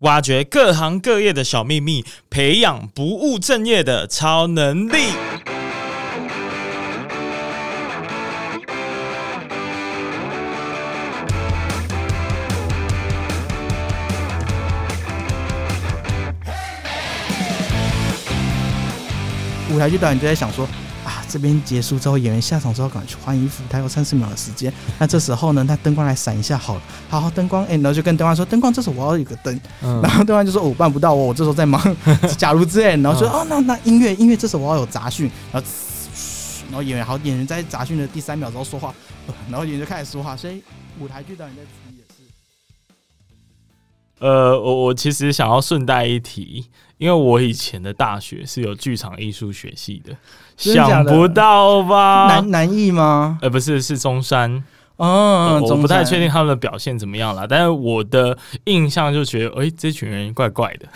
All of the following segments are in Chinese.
挖掘各行各业的小秘密，培养不务正业的超能力。舞台剧导演就在想说。这边结束之后，演员下场之后赶快去换衣服，他有三十秒的时间。那这时候呢，他灯光来闪一下好了，好好灯光，哎、欸，然后就跟灯光说：“灯光，这时候我要有个灯。嗯”然后灯光就说：“我办不到，哦我这时候在忙。”假如之类，然后说：“哦，那那音乐音乐，这时候我要有杂讯。”然后，然后演员好，演员在杂讯的第三秒之后说话，然后演员就开始说话。所以舞台剧导演在。呃，我我其实想要顺带一提。因为我以前的大学是有剧场艺术学系的，的，的，想不到吧？南南艺吗？呃，不是，是中山。哦、嗯，我不太确定他们的表现怎么样了，但是我的印象就觉得，哎、欸，这群人怪怪的。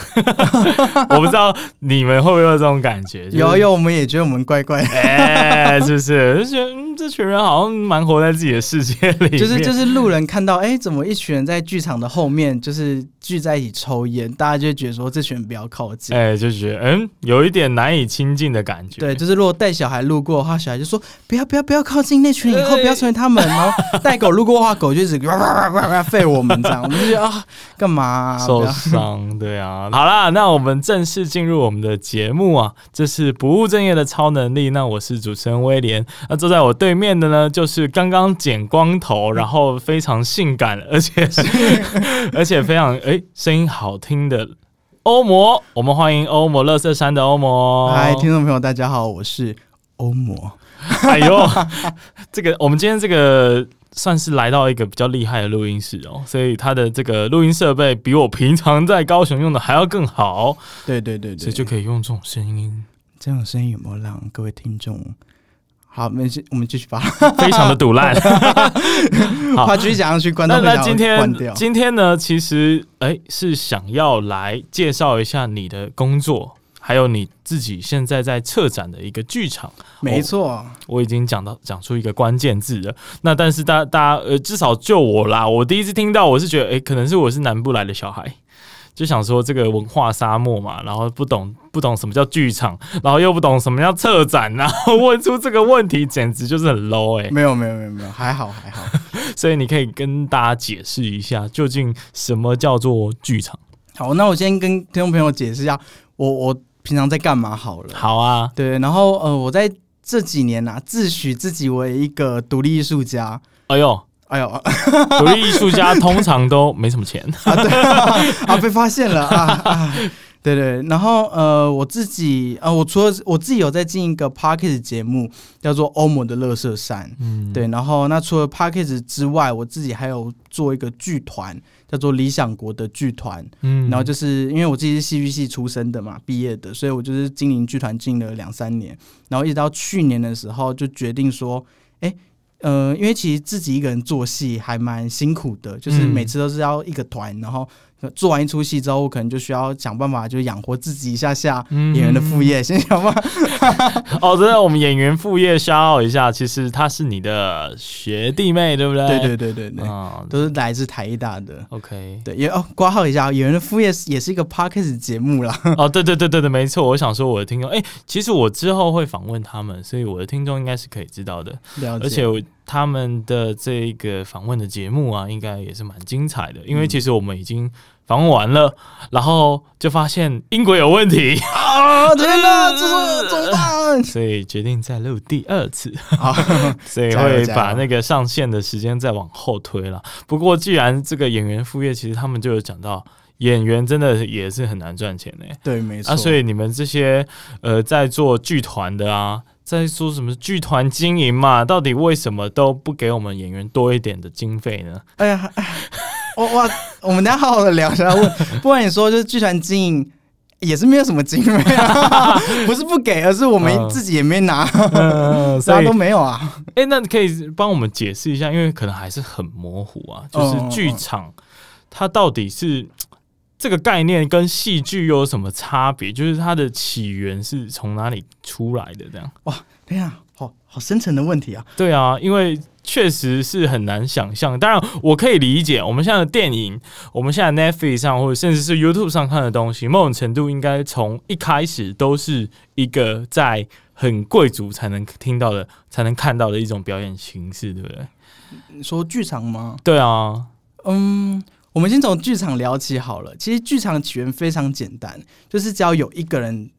我不知道你们会不会有这种感觉？就是、有有，我们也觉得我们怪怪的，哎、欸，是不是？就觉得、嗯、这群人好像蛮活在自己的世界里。就是就是路人看到，哎、欸，怎么一群人在剧场的后面，就是聚在一起抽烟，大家就觉得说这群人不要靠近，哎、欸，就觉得嗯，有一点难以亲近的感觉。对，就是如果带小孩路过的话，小孩就说不要不要不要靠近那群人，以后不要成为他们哦。带狗路过的话，狗就一直哇哇哇哇吠我们这样，我们就觉得啊，干嘛、啊、受伤？对啊，好啦，那我们正式进入我们的节目啊，这是不务正业的超能力。那我是主持人威廉，那坐在我对面的呢，就是刚刚剪光头，然后非常性感，而且 而且非常哎声音好听的欧摩。我们欢迎欧摩乐色山的欧摩。嗨，听众朋友，大家好，我是欧摩。哎呦，这个我们今天这个算是来到一个比较厉害的录音室哦，所以他的这个录音设备比我平常在高雄用的还要更好。对对对对，所以就可以用这种声音。这种声音有没有让各位听众？好，没事，我们继续吧。非常的堵烂，好，继续讲下去。关掉。那那今天今天呢？其实哎，是想要来介绍一下你的工作。还有你自己现在在策展的一个剧场，没错、哦，我已经讲到讲出一个关键字了。那但是大家大家呃，至少就我啦，我第一次听到，我是觉得，诶、欸，可能是我是南部来的小孩，就想说这个文化沙漠嘛，然后不懂不懂什么叫剧场，然后又不懂什么叫策展，然后问出这个问题，简直就是很 low 哎、欸。没有没有没有没有，还好还好。所以你可以跟大家解释一下，究竟什么叫做剧场？好，那我先跟听众朋友解释一下，我我。平常在干嘛？好了，好啊，对，然后呃，我在这几年啊，自诩自己为一个独立艺术家。哎呦，哎呦，独立艺术家通常都没什么钱。啊，对。啊，啊，被发现了。啊，啊，对对，然后呃，我自己呃，我除了我自己有在进一个 p a r k e s 节目，叫做欧盟的乐色山，嗯，对，然后那除了 p a r k e s 之外，我自己还有做一个剧团。叫做理想国的剧团，嗯，然后就是因为我自己是戏剧系出身的嘛，毕业的，所以我就是经营剧团经营了两三年，然后一直到去年的时候就决定说，哎，呃，因为其实自己一个人做戏还蛮辛苦的，就是每次都是要一个团，然后。做完一出戏之后，我可能就需要想办法，就养活自己一下下演员的副业，嗯、先想办法。哦，真的，我们演员副业 shout out 一下，其实他是你的学弟妹，对不对？对对对对对，哦、都是来自台艺大的。OK，对，也哦，挂号一下，演员的副业也是一个 podcast 节目啦。哦，对对对对对，没错。我想说，我的听众，哎，其实我之后会访问他们，所以我的听众应该是可以知道的。了解。而且我他们的这个访问的节目啊，应该也是蛮精彩的，因为其实我们已经。访问完了，然后就发现英国有问题啊！天哪，这是怎么办？所以决定再录第二次，所以会把那个上线的时间再往后推了。不过，既然这个演员副业，其实他们就有讲到，演员真的也是很难赚钱的。对，没错。啊，所以你们这些呃在做剧团的啊，在说什么剧团经营嘛，到底为什么都不给我们演员多一点的经费呢？哎呀！我我，我们等下好好的聊一下。问，不然你说就是剧团经营也是没有什么经费啊，不是不给，而是我们自己也没拿，嗯，啥都没有啊。哎、欸，那你可以帮我们解释一下，因为可能还是很模糊啊。就是剧场它到底是这个概念跟戏剧又有什么差别？就是它的起源是从哪里出来的？这样哇，等一下，好好深层的问题啊。对啊，因为确实是很难想象。当然，我可以理解，我们现在的电影，我们现在 Netflix 上或者甚至是 YouTube 上看的东西，某种程度应该从一开始都是一个在很贵族才能听到的、才能看到的一种表演形式，对不对？你说剧场吗？对啊，嗯。我们先从剧场聊起好了。其实剧场起源非常简单，就是只要有一个人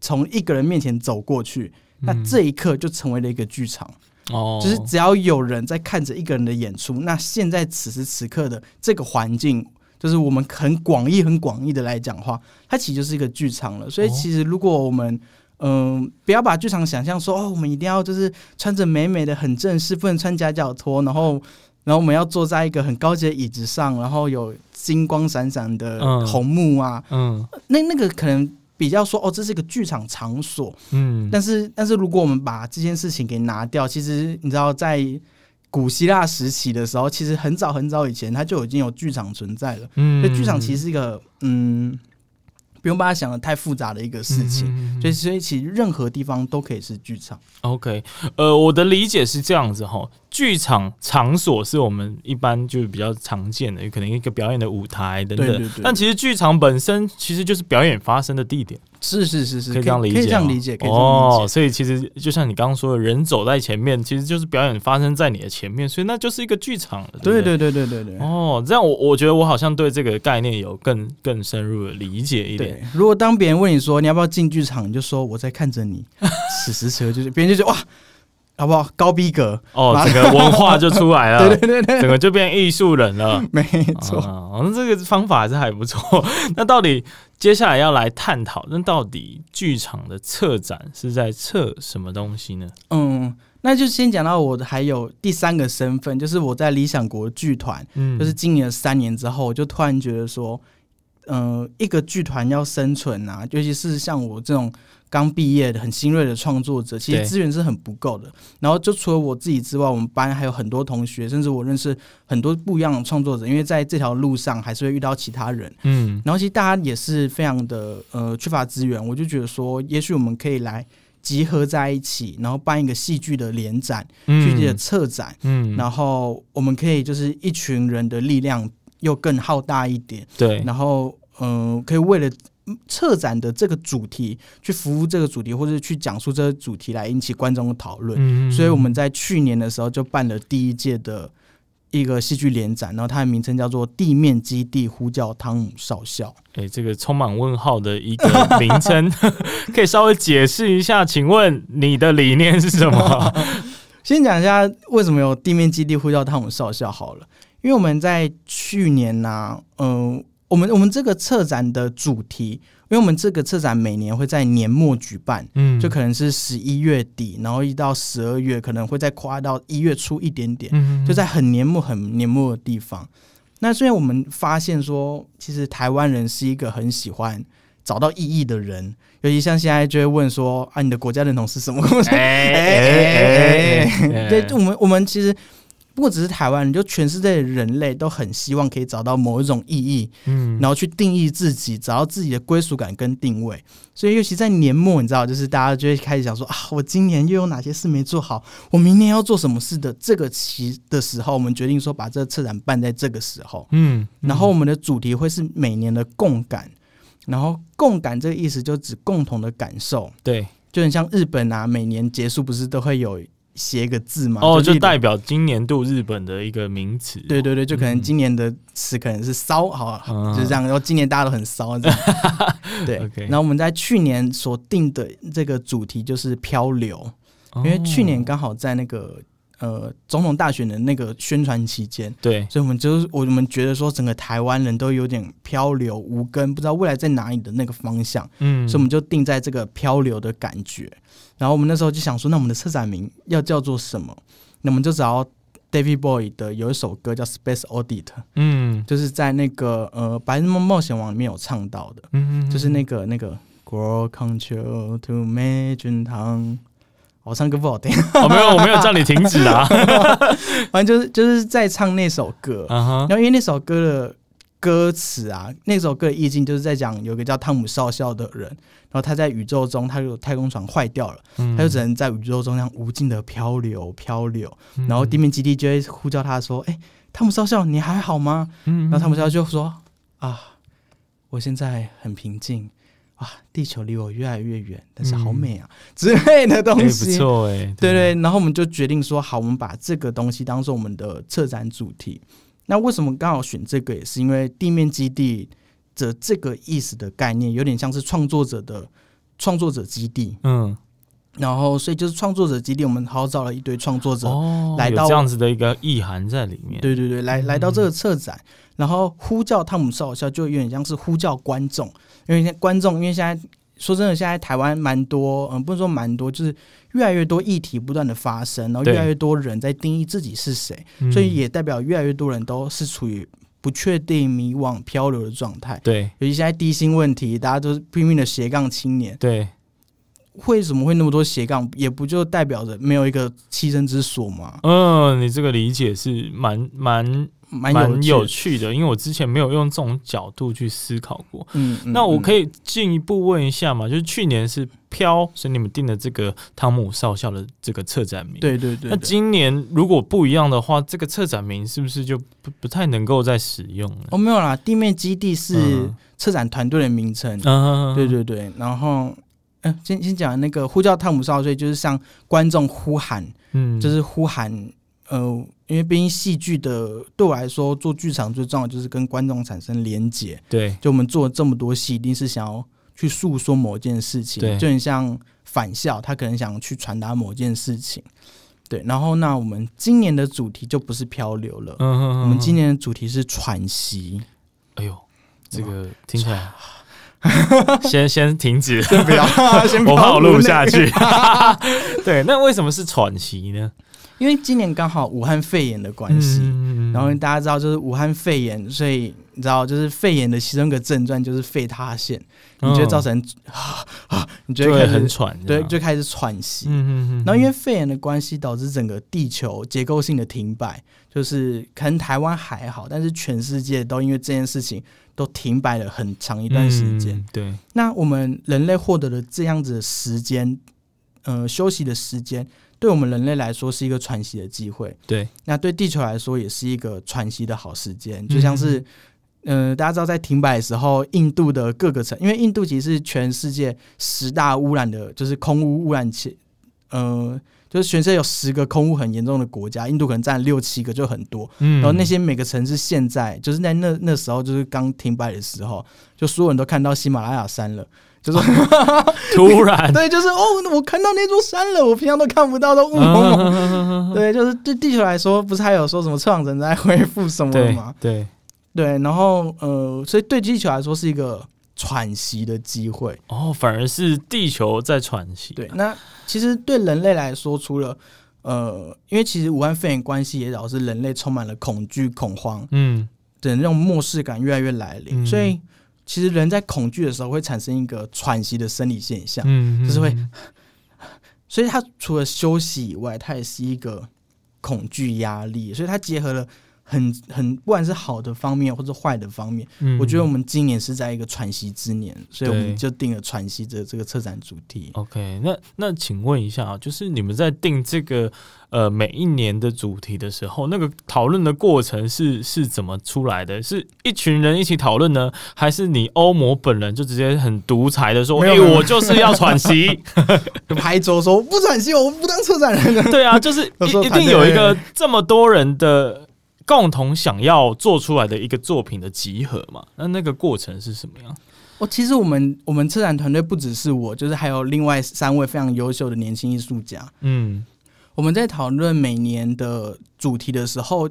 从一个人面前走过去，嗯、那这一刻就成为了一个剧场。哦，就是只要有人在看着一个人的演出，那现在此时此刻的这个环境，就是我们很广义、很广义的来讲话，它其实就是一个剧场了。所以，其实如果我们嗯、呃，不要把剧场想象说哦，我们一定要就是穿着美美的、很正式，不能穿夹脚拖，然后。然后我们要坐在一个很高级的椅子上，然后有金光闪闪的红幕啊，嗯，嗯那那个可能比较说哦，这是一个剧场场所，嗯，但是但是如果我们把这件事情给拿掉，其实你知道在古希腊时期的时候，其实很早很早以前，它就已经有剧场存在了，嗯，所以剧场其实是一个嗯。不用把它想的太复杂的一个事情，嗯、所以所以其实任何地方都可以是剧场。OK，呃，我的理解是这样子哈，剧场场所是我们一般就是比较常见的，有可能一个表演的舞台等等。对对对。但其实剧场本身其实就是表演发生的地点。是是是是，可以这样理解，可以这样理解，哦。所以其实就像你刚刚说的，人走在前面，其实就是表演发生在你的前面，所以那就是一个剧场了。对对对对对对。哦，这样我我觉得我好像对这个概念有更更深入的理解一点。如果当别人问你说你要不要进剧场，你就说我在看着你。此时此刻就是别人就觉得哇，好不好？高逼格哦，整个文化就出来了。对对对对，整个就变艺术人了。没错，哦，那这个方法还是还不错。那到底？接下来要来探讨，那到底剧场的策展是在策什么东西呢？嗯，那就先讲到我还有第三个身份，就是我在理想国剧团，嗯，就是经营了三年之后，我就突然觉得说，嗯、呃，一个剧团要生存啊，尤其是像我这种。刚毕业的很新锐的创作者，其实资源是很不够的。然后就除了我自己之外，我们班还有很多同学，甚至我认识很多不一样的创作者。因为在这条路上还是会遇到其他人，嗯。然后其实大家也是非常的呃缺乏资源，我就觉得说，也许我们可以来集合在一起，然后办一个戏剧的联展、戏剧的策展，嗯。然后我们可以就是一群人的力量又更浩大一点，对。然后嗯、呃，可以为了。策展的这个主题，去服务这个主题，或者去讲述这个主题，来引起观众的讨论。嗯，所以我们在去年的时候就办了第一届的一个戏剧联展，然后它的名称叫做《地面基地呼叫汤姆少校》。哎、欸，这个充满问号的一个名称，可以稍微解释一下？请问你的理念是什么？先讲一下为什么有《地面基地呼叫汤姆少校》好了，因为我们在去年呢、啊，嗯、呃。我们我们这个策展的主题，因为我们这个策展每年会在年末举办，嗯，就可能是十一月底，然后一到十二月，可能会再跨到一月初一点点，嗯，就在很年末很年末的地方。那虽然我们发现说，其实台湾人是一个很喜欢找到意义的人，尤其像现在就会问说啊，你的国家认同是什么？哎哎哎，对，我们我们其实。不过只是台湾人，就全世界的人类都很希望可以找到某一种意义，嗯，然后去定义自己，找到自己的归属感跟定位。所以，尤其在年末，你知道，就是大家就会开始想说啊，我今年又有哪些事没做好？我明年要做什么事的？这个期的时候，我们决定说把这个策展办在这个时候，嗯，然后我们的主题会是每年的共感，然后共感这个意思就指共同的感受，对，就很像日本啊，每年结束不是都会有。写一个字嘛？哦，就代表今年度日本的一个名词。对对对，就可能今年的词可能是骚，好，就是这样。然后今年大家都很骚，这样。对。然后我们在去年所定的这个主题就是漂流，因为去年刚好在那个呃总统大选的那个宣传期间，对，所以我们就是我们觉得说整个台湾人都有点漂流无根，不知道未来在哪里的那个方向。嗯，所以我们就定在这个漂流的感觉。然后我们那时候就想说，那我们的策展名要叫做什么？那我们就找 David Bowie 的有一首歌叫《Space Oddity》，嗯，就是在那个呃《白日梦冒险王》里面有唱到的，嗯嗯，就是那个那个 Grow Control to Imagine Town。我唱歌不好听，我、哦、没有我没有叫你停止啊，反正就是就是在唱那首歌，uh huh、然后因为那首歌的。歌词啊，那首歌的意境就是在讲有个叫汤姆少校的人，然后他在宇宙中，他就太空船坏掉了，嗯、他就只能在宇宙中这样无尽的漂流漂流，嗯、然后地面基地就会呼叫他说：“哎、欸，汤姆少校，你还好吗？”嗯、然后汤姆少校就说：“啊，我现在很平静。”哇，地球离我越来越远，但是好美啊，嗯、之类的东西，欸、不错哎，对，对对。然后我们就决定说，好，我们把这个东西当做我们的策展主题。那为什么刚好选这个？也是因为地面基地的这个意思的概念，有点像是创作者的创作者基地。嗯。然后，所以就是创作者基地，我们号召了一堆创作者来到、哦、这样子的一个意涵在里面。对对对，来来到这个策展，嗯、然后呼叫汤姆少校，就有点像是呼叫观众，因为观众，因为现在说真的，现在台湾蛮多，嗯，不能说蛮多，就是越来越多议题不断的发生，然后越来越多人在定义自己是谁，所以也代表越来越多人都是处于不确定、迷惘、漂流的状态。对，尤其现在低薪问题，大家都是拼命的斜杠青年。对。为什么会那么多斜杠？也不就代表着没有一个栖身之所吗？嗯，你这个理解是蛮蛮蛮有趣的，因为我之前没有用这种角度去思考过。嗯，嗯，那我可以进一步问一下嘛？就是去年是飘，所以你们定的这个汤姆少校的这个策展名。对对对，对。那今年如果不一样的话，这个策展名是不是就不不太能够再使用了？哦，没有啦，地面基地是策展团队的名称。嗯，对对对，然后。嗯，先先讲那个呼叫汤姆少校，就是向观众呼喊，嗯，就是呼喊，呃，因为毕竟戏剧的对我来说，做剧场最重要就是跟观众产生连结，对，就我们做了这么多戏，一定是想要去诉说某件事情，对，就很像返校，他可能想去传达某件事情，对，然后那我们今年的主题就不是漂流了，嗯哼嗯哼，我们今年的主题是喘息，哎呦，这个听起来。先先停止，先不要，先我怕我录不下去。对，那为什么是喘息呢？因为今年刚好武汉肺炎的关系，嗯、然后大家知道就是武汉肺炎，所以你知道就是肺炎的其中一个症状就是肺塌陷，你觉得造成啊啊，你觉得很喘，对，就开始喘息。嗯、然后因为肺炎的关系，导致整个地球结构性的停摆，就是可能台湾还好，但是全世界都因为这件事情。都停摆了很长一段时间，嗯。对，那我们人类获得了这样子的时间，呃，休息的时间，对我们人类来说是一个喘息的机会。对，那对地球来说也是一个喘息的好时间。就像是，嗯、呃，大家知道在停摆的时候，印度的各个城，因为印度其实是全世界十大污染的，就是空污污染区，呃。就是全世界有十个空污很严重的国家，印度可能占六七个就很多。嗯，然后那些每个城市现在就是在那那时候就是刚停摆的时候，就所有人都看到喜马拉雅山了，就是 突然 对，就是哦，我看到那座山了，我平常都看不到的雾蒙蒙。对，就是对地球来说，不是还有说什么臭氧层在恢复什么的吗？对对，对，然后呃，所以对地球来说是一个。喘息的机会哦，反而是地球在喘息。对，那其实对人类来说，除了呃，因为其实武汉肺炎关系也导致人类充满了恐惧、恐慌，嗯，的那种漠视感越来越来临。嗯、所以，其实人在恐惧的时候会产生一个喘息的生理现象，嗯，就是会。所以，它除了休息以外，它也是一个恐惧压力，所以它结合了。很很，不管是好的方面或者坏的方面，嗯，我觉得我们今年是在一个喘息之年，所以我们就定了喘息这这个策展主题。OK，那那请问一下啊，就是你们在定这个呃每一年的主题的时候，那个讨论的过程是是怎么出来的？是一群人一起讨论呢，还是你欧摩本人就直接很独裁的说，哎，我就是要喘息，就拍桌说不喘息，我不当策展人。对啊，就是 一一定有一个这么多人的。共同想要做出来的一个作品的集合嘛？那那个过程是什么样？哦，其实我们我们策展团队不只是我，就是还有另外三位非常优秀的年轻艺术家。嗯，我们在讨论每年的主题的时候，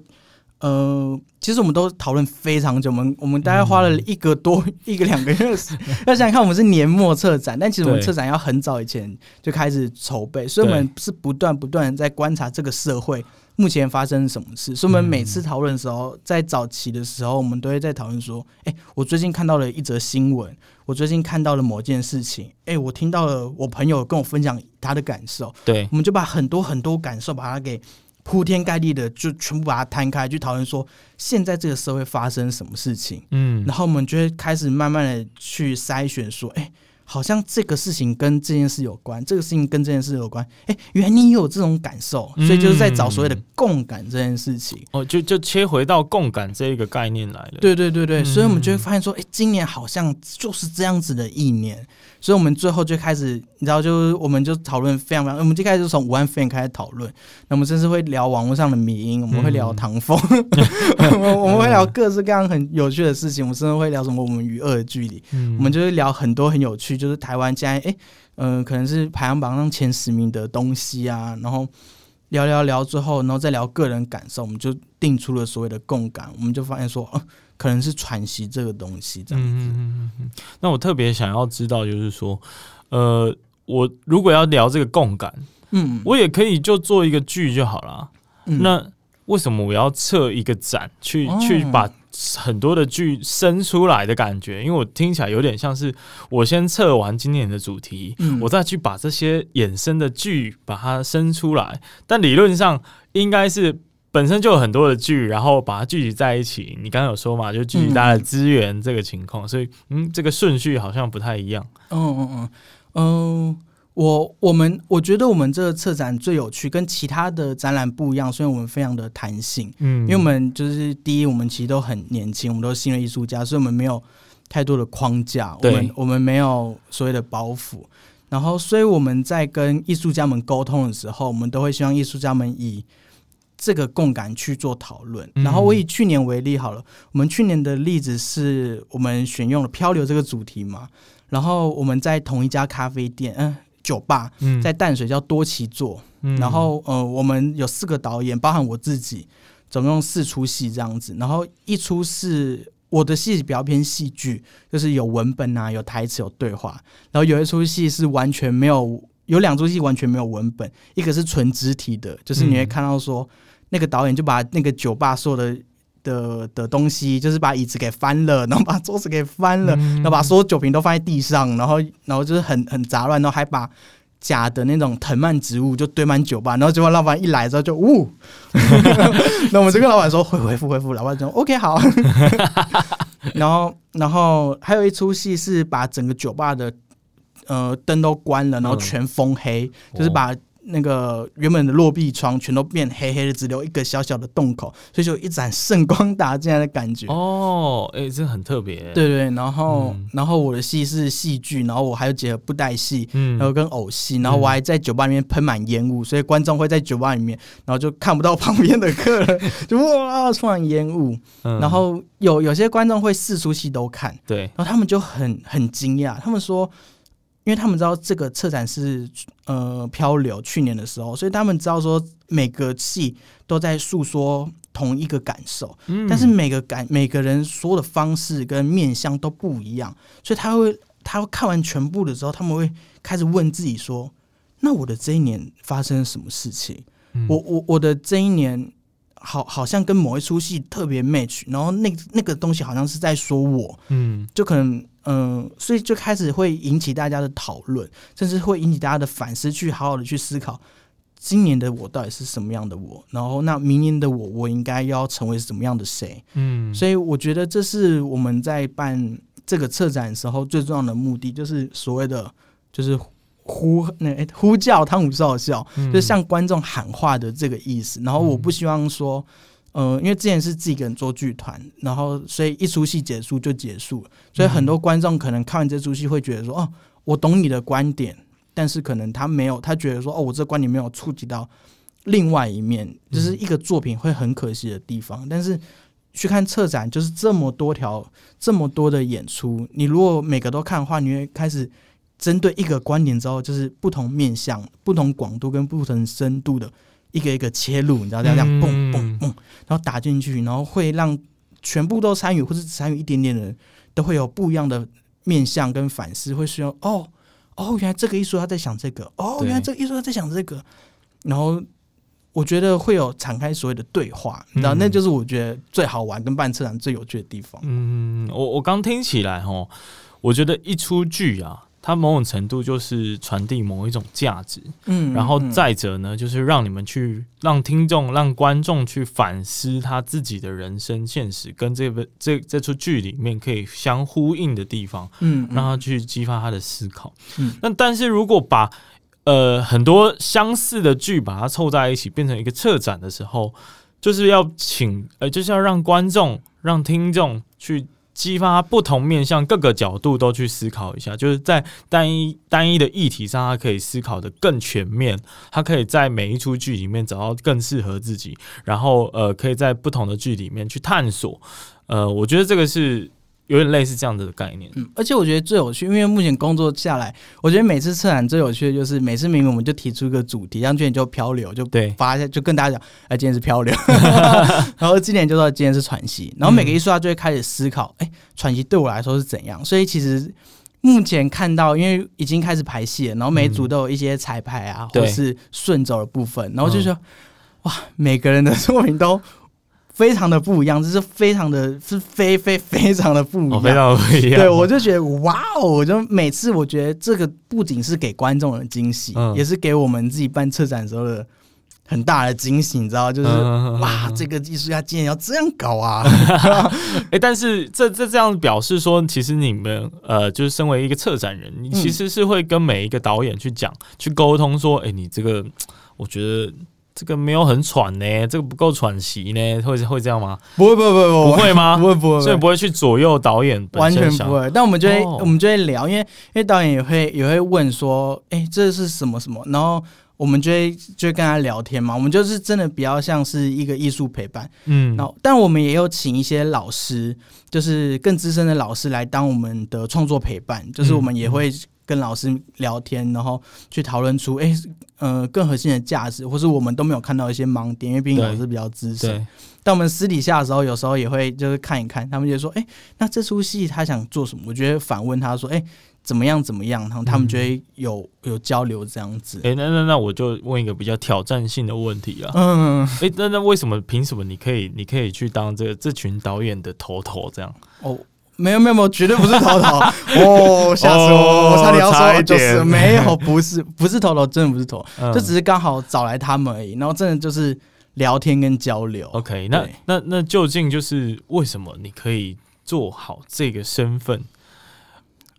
呃，其实我们都讨论非常久，我们我们大概花了一个多、嗯、一个两个月时。要想想看，我们是年末策展，但其实我们策展要很早以前就开始筹备，所以我们是不断不断在观察这个社会。目前发生什么事？所以我们每次讨论的时候，在早期的时候，我们都会在讨论说：“哎，我最近看到了一则新闻，我最近看到了某件事情，哎，我听到了我朋友跟我分享他的感受。”对，我们就把很多很多感受把它给铺天盖地的就全部把它摊开，去讨论说现在这个社会发生什么事情，嗯，然后我们就会开始慢慢的去筛选说，哎。好像这个事情跟这件事有关，这个事情跟这件事有关。哎，原来你有这种感受，所以就是在找所谓的共感这件事情。哦，就就切回到共感这一个概念来了。对对对对，所以我们就会发现说，哎，今年好像就是这样子的一年。所以，我们最后就开始，你知道，就是我们就讨论非常非常，我们就开始就从武汉肺炎开始讨论。那我们甚至会聊网络上的迷因，我们会聊唐风，嗯、我们会聊各式各样很有趣的事情。我们甚至会聊什么我们与恶的距离。嗯、我们就会聊很多很有趣，就是台湾现在，哎，嗯、呃，可能是排行榜上前十名的东西啊。然后聊聊聊之后，然后再聊个人感受，我们就定出了所谓的共感。我们就发现说，呃可能是喘息这个东西这样子。嗯嗯嗯。那我特别想要知道，就是说，呃，我如果要聊这个共感，嗯，我也可以就做一个剧就好了。嗯、那为什么我要策一个展，去、哦、去把很多的剧生出来的感觉？因为我听起来有点像是我先测完今年的主题，嗯、我再去把这些衍生的剧把它生出来。但理论上应该是。本身就有很多的剧，然后把它聚集在一起。你刚刚有说嘛，就聚集大家的资源这个情况，嗯、所以嗯，这个顺序好像不太一样。嗯嗯嗯嗯，我我们我觉得我们这个策展最有趣，跟其他的展览不一样，所以我们非常的弹性。嗯，因为我们就是第一，我们其实都很年轻，我们都是新的艺术家，所以我们没有太多的框架，对我们我们没有所谓的包袱。然后，所以我们在跟艺术家们沟通的时候，我们都会希望艺术家们以这个共感去做讨论，然后我以去年为例好了，我们去年的例子是我们选用了漂流这个主题嘛，然后我们在同一家咖啡店，嗯、呃，酒吧，在淡水叫多奇座，然后呃，我们有四个导演，包含我自己，总共四出戏这样子，然后一出是我的戏比较偏戏剧，就是有文本啊，有台词，有对话，然后有一出戏是完全没有，有两出戏完全没有文本，一个是纯肢体的，就是你会看到说。那个导演就把那个酒吧所有的的的东西，就是把椅子给翻了，然后把桌子给翻了，嗯、然后把所有酒瓶都放在地上，然后然后就是很很杂乱，然后还把假的那种藤蔓植物就堆满酒吧，然后结果老板一来之后就呜，那我们就跟老板说会恢复恢复，老板说 OK 好，然后然后还有一出戏是把整个酒吧的呃灯都关了，然后全封黑，嗯、就是把。那个原本的落壁窗全都变黑黑的，只留一个小小的洞口，所以就一盏圣光打进来的感觉。哦，哎、欸，这很特别。对，对对，然后、嗯、然后我的戏是戏剧，然后我还有结合布袋戏，嗯，然后跟偶戏，然后我还在酒吧里面喷满烟雾，所以观众会在酒吧里面，然后就看不到旁边的客人，就哇，充满烟雾。嗯、然后有有些观众会四出戏都看，对，然后他们就很很惊讶，他们说。因为他们知道这个策展是呃漂流去年的时候，所以他们知道说每个戏都在诉说同一个感受，嗯，但是每个感每个人说的方式跟面向都不一样，所以他会他会看完全部的时候，他们会开始问自己说：那我的这一年发生了什么事情？嗯，我我我的这一年好好像跟某一出戏特别 match，然后那那个东西好像是在说我，嗯，就可能。嗯，所以就开始会引起大家的讨论，甚至会引起大家的反思，去好好的去思考，今年的我到底是什么样的我，然后那明年的我，我应该要成为什么样的谁？嗯，所以我觉得这是我们在办这个策展的时候最重要的目的，就是所谓的就是呼那呼叫汤姆少校，嗯、就是向观众喊话的这个意思。然后我不希望说。嗯、呃，因为之前是自己一个人做剧团，然后所以一出戏结束就结束了，所以很多观众可能看完这出戏会觉得说，哦，我懂你的观点，但是可能他没有，他觉得说，哦，我这个观点没有触及到另外一面，就是一个作品会很可惜的地方。但是去看策展，就是这么多条，这么多的演出，你如果每个都看的话，你会开始针对一个观点之后，就是不同面向、不同广度跟不同深度的。一个一个切入，你知道这样这样嘣嘣嘣，然后打进去，然后会让全部都参与，或是参与一点点的人都会有不一样的面向跟反思，会说哦哦，原来这个艺术他在想这个，哦，原来这个艺术他在想这个，然后我觉得会有敞开所谓的对话，你知道，嗯、那就是我觉得最好玩跟办车展最有趣的地方。嗯，我我刚听起来哦，我觉得一出剧啊。它某种程度就是传递某一种价值，嗯，然后再者呢，就是让你们去让听众、让观众去反思他自己的人生现实，跟这个这这出剧里面可以相呼应的地方，嗯，让他去激发他的思考。嗯，那但是如果把呃很多相似的剧把它凑在一起，变成一个策展的时候，就是要请呃，就是要让观众、让听众去。激发不同面向，各个角度都去思考一下，就是在单一单一的议题上，他可以思考的更全面，他可以在每一出剧里面找到更适合自己，然后呃，可以在不同的剧里面去探索，呃，我觉得这个是。有点类似这样子的概念，嗯，而且我觉得最有趣，因为目前工作下来，我觉得每次策展最有趣的就是每次明明我们就提出一个主题，像去年就漂流，就对。发一下，就跟大家讲，哎，今天是漂流，然后今年就说今天是喘息，然后每个艺术家就会开始思考，哎，喘息对我来说是怎样？所以其实目前看到，因为已经开始排戏了，然后每组都有一些彩排啊，或是顺走的部分，然后就说，哇，每个人的 作品都。非常的不一样，就是非常的是非非非常的不一样，哦、非常不一样。对，我就觉得哇哦，我就每次我觉得这个不仅是给观众的惊喜，嗯、也是给我们自己办策展时候的很大的惊喜，你知道？就是、嗯、哇，这个艺术家竟然要这样搞啊！哎、欸，但是这这这样表示说，其实你们呃，就是身为一个策展人，你其实是会跟每一个导演去讲、嗯、去沟通，说，哎、欸，你这个，我觉得。这个没有很喘呢，这个不够喘息呢，会会这样吗？不会不会不会不会吗？不会不会，所以不会去左右导演，完全不会。但我们就会我们就会聊，因为因为导演也会也会问说，哎，这是什么什么？然后我们就会就会跟他聊天嘛。我们就是真的比较像是一个艺术陪伴，嗯。然后，但我们也有请一些老师，就是更资深的老师来当我们的创作陪伴，就是我们也会。跟老师聊天，然后去讨论出，哎，呃，更核心的价值，或是我们都没有看到一些盲点，因为毕竟老师比较资深。但我们私底下的时候，有时候也会就是看一看，他们就说，哎，那这出戏他想做什么？我觉得反问他说，哎，怎么样怎么样？然后他们觉得有、嗯、有交流这样子。哎，那那那我就问一个比较挑战性的问题啊。嗯。哎，那那为什么？凭什么你可以你可以去当这个这群导演的头头这样？哦。没有没有没有，绝对不是头头 哦！吓死我！我差点要说就是没有，不是不是头头，真的不是头头，嗯、就只是刚好找来他们而已。然后真的就是聊天跟交流。OK，那那那究竟就是为什么你可以做好这个身份？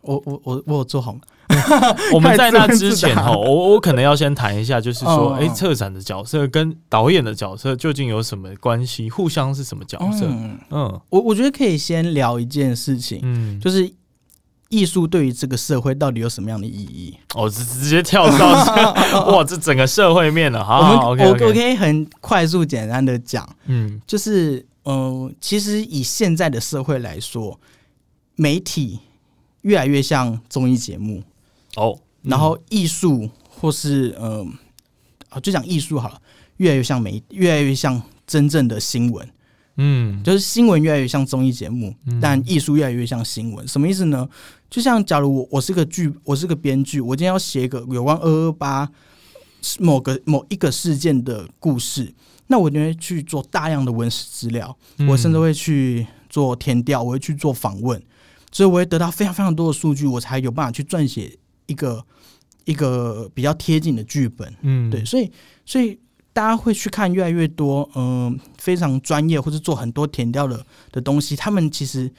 我我我我有做好吗？我们在那之前哈，我我可能要先谈一下，就是说，哎、欸，策展的角色跟导演的角色究竟有什么关系？互相是什么角色？嗯，嗯我我觉得可以先聊一件事情，嗯，就是艺术对于这个社会到底有什么样的意义？哦，直直接跳到 哇，这整个社会面了。好，好，好，我我可以很快速简单的讲，嗯，就是嗯、呃，其实以现在的社会来说，媒体越来越像综艺节目。哦，然后艺术或是呃，就讲艺术好了，越来越像媒，越来越像真正的新闻，嗯，就是新闻越来越像综艺节目，但艺术越来越像新闻。什么意思呢？就像假如我我是个剧，我是个编剧，我今天要写一个有关二二八某个某一个事件的故事，那我就会去做大量的文史资料，我甚至会去做填调，我会去做访问，所以我会得到非常非常多的数据，我才有办法去撰写。一个一个比较贴近的剧本，嗯，对，所以所以大家会去看越来越多，嗯、呃，非常专业或者做很多填调的的东西，他们其实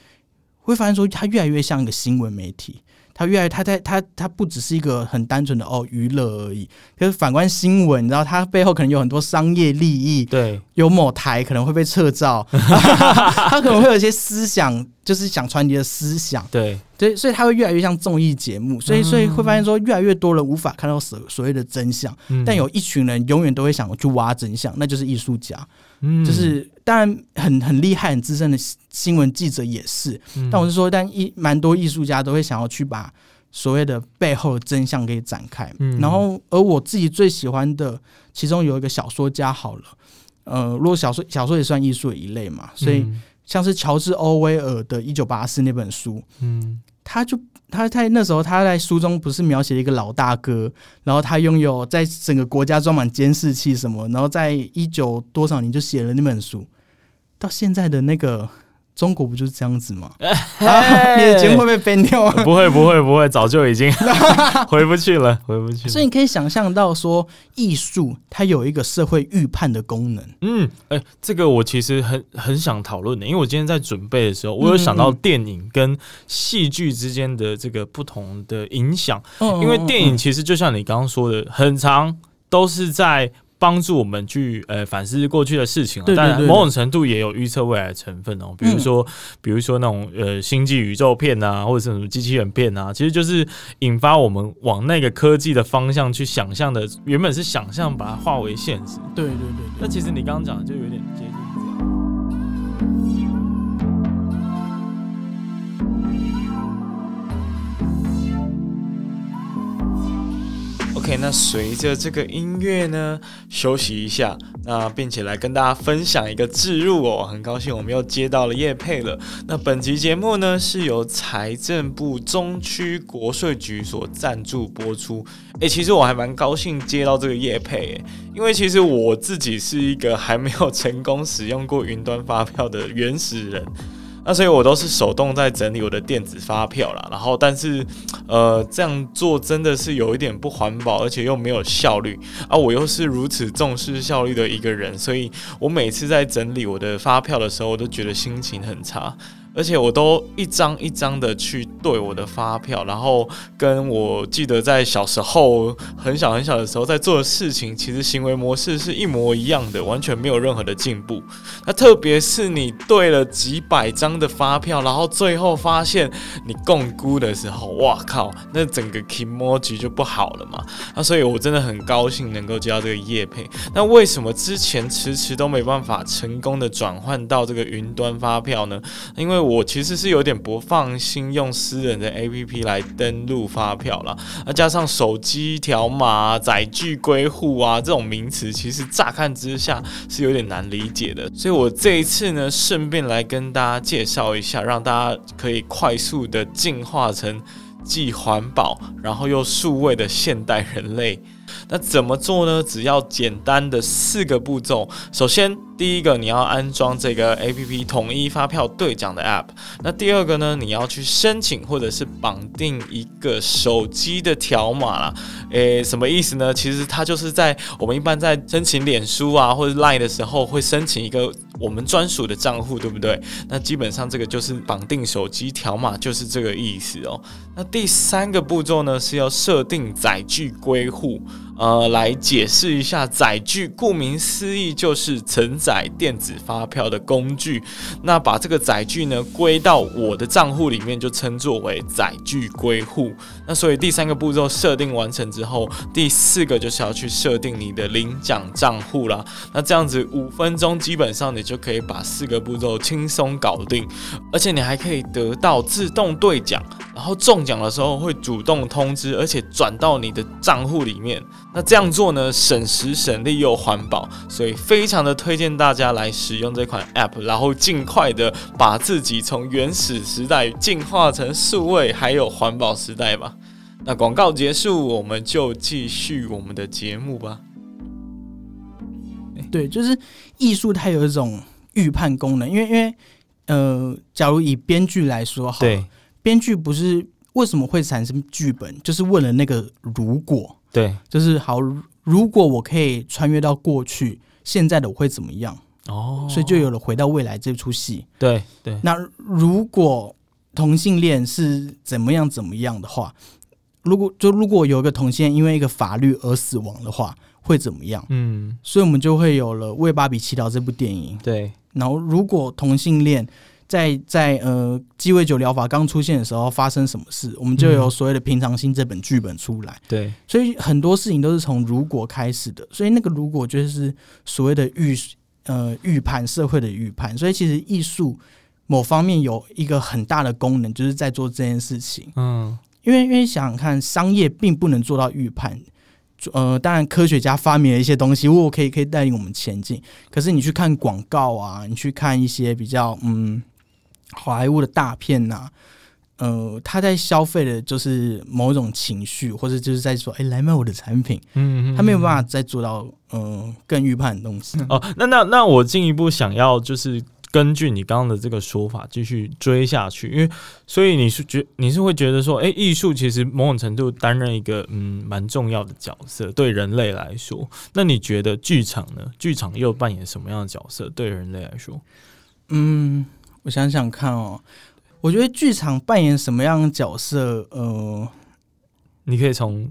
会发现说，它越来越像一个新闻媒体。它越来，它在它它不只是一个很单纯的哦娱乐而已，可是反观新闻，你知道它背后可能有很多商业利益，对，有某台可能会被撤照，它可能会有一些思想，就是想传递的思想，对。对，所以它会越来越像综艺节目，所以所以会发现说，越来越多人无法看到所所谓的真相，嗯、但有一群人永远都会想去挖真相，那就是艺术家。嗯，就是当然很很厉害、很资深的新闻记者也是，嗯、但我是说，但一蛮多艺术家都会想要去把所谓的背后的真相给展开。嗯，然后而我自己最喜欢的，其中有一个小说家，好了，呃，如果小说小说也算艺术的一类嘛，所以像是乔治·欧威尔的《一九八四》那本书，嗯，他就。他在那时候，他在书中不是描写了一个老大哥，然后他拥有在整个国家装满监视器什么，然后在一九多少年就写了那本书，到现在的那个中国不就是这样子吗？啊、你的节目会被 ban 掉吗？不会，不会，不会，早就已经 回不去了，回不去了。所以你可以想象到说，艺术它有一个社会预判的功能。嗯，哎、欸，这个我其实很很想讨论的，因为我今天在准备的时候，我有想到电影跟戏剧之间的这个不同的影响。嗯，因为电影其实就像你刚刚说的，很长都是在。帮助我们去呃反思过去的事情，但某种程度也有预测未来的成分哦。比如说，嗯、比如说那种呃星际宇宙片啊，或者是什么机器人片啊，其实就是引发我们往那个科技的方向去想象的。原本是想象，把它化为现实。对对对，对。那其实你刚刚讲的就有点接近。OK，那随着这个音乐呢，休息一下，那并且来跟大家分享一个置入哦，很高兴我们又接到了叶配了。那本集节目呢是由财政部中区国税局所赞助播出。诶，其实我还蛮高兴接到这个业配，因为其实我自己是一个还没有成功使用过云端发票的原始人。那所以，我都是手动在整理我的电子发票啦。然后，但是，呃，这样做真的是有一点不环保，而且又没有效率啊！我又是如此重视效率的一个人，所以我每次在整理我的发票的时候，我都觉得心情很差。而且我都一张一张的去对我的发票，然后跟我记得在小时候很小很小的时候在做的事情，其实行为模式是一模一样的，完全没有任何的进步。那特别是你对了几百张的发票，然后最后发现你共估的时候，哇靠，那整个 kimoji 就不好了嘛。那所以我真的很高兴能够接到这个业配。那为什么之前迟迟都没办法成功的转换到这个云端发票呢？因为我其实是有点不放心用私人的 APP 来登录发票了，那加上手机条码、载具归户啊这种名词，其实乍看之下是有点难理解的。所以我这一次呢，顺便来跟大家介绍一下，让大家可以快速的进化成既环保然后又数位的现代人类。那怎么做呢？只要简单的四个步骤。首先，第一个你要安装这个 APP 统一发票兑奖的 App。那第二个呢，你要去申请或者是绑定一个手机的条码啦。诶，什么意思呢？其实它就是在我们一般在申请脸书啊或者 Line 的时候，会申请一个我们专属的账户，对不对？那基本上这个就是绑定手机条码，就是这个意思哦。那第三个步骤呢，是要设定载具归户。呃，来解释一下载具，顾名思义就是承载电子发票的工具。那把这个载具呢归到我的账户里面，就称作为载具归户。那所以第三个步骤设定完成之后，第四个就是要去设定你的领奖账户啦。那这样子五分钟基本上你就可以把四个步骤轻松搞定，而且你还可以得到自动兑奖，然后中奖的时候会主动通知，而且转到你的账户里面。那这样做呢，省时省力又环保，所以非常的推荐大家来使用这款 App，然后尽快的把自己从原始时代进化成数位还有环保时代吧。那广告结束，我们就继续我们的节目吧。对，就是艺术它有一种预判功能，因为因为呃，假如以编剧来说，好，编剧不是为什么会产生剧本，就是为了那个如果。对，就是好。如果我可以穿越到过去，现在的我会怎么样？哦，所以就有了回到未来这出戏。对对。那如果同性恋是怎么样怎么样的话，如果就如果有一个同性恋因为一个法律而死亡的话，会怎么样？嗯，所以我们就会有了《为芭比祈祷》这部电影。对。然后，如果同性恋在在呃鸡尾酒疗法刚出现的时候发生什么事，我们就有所谓的平常心这本剧本出来。嗯、对，所以很多事情都是从如果开始的，所以那个如果就是所谓的预呃预判社会的预判。所以其实艺术某方面有一个很大的功能，就是在做这件事情。嗯，因为因为想想看，商业并不能做到预判。呃，当然科学家发明了一些东西，我可以可以带领我们前进。可是你去看广告啊，你去看一些比较嗯。好莱坞的大片呐、啊，呃，他在消费的就是某种情绪，或者就是在说，哎、欸，来买我的产品。嗯，嗯，他没有办法再做到，呃，更预判的东西。哦，那那那我进一步想要就是根据你刚刚的这个说法继续追下去，因为所以你是觉你是会觉得说，哎、欸，艺术其实某种程度担任一个嗯蛮重要的角色，对人类来说。那你觉得剧场呢？剧场又扮演什么样的角色？对人类来说？嗯，我想想看哦，我觉得剧场扮演什么样的角色？呃，你可以从，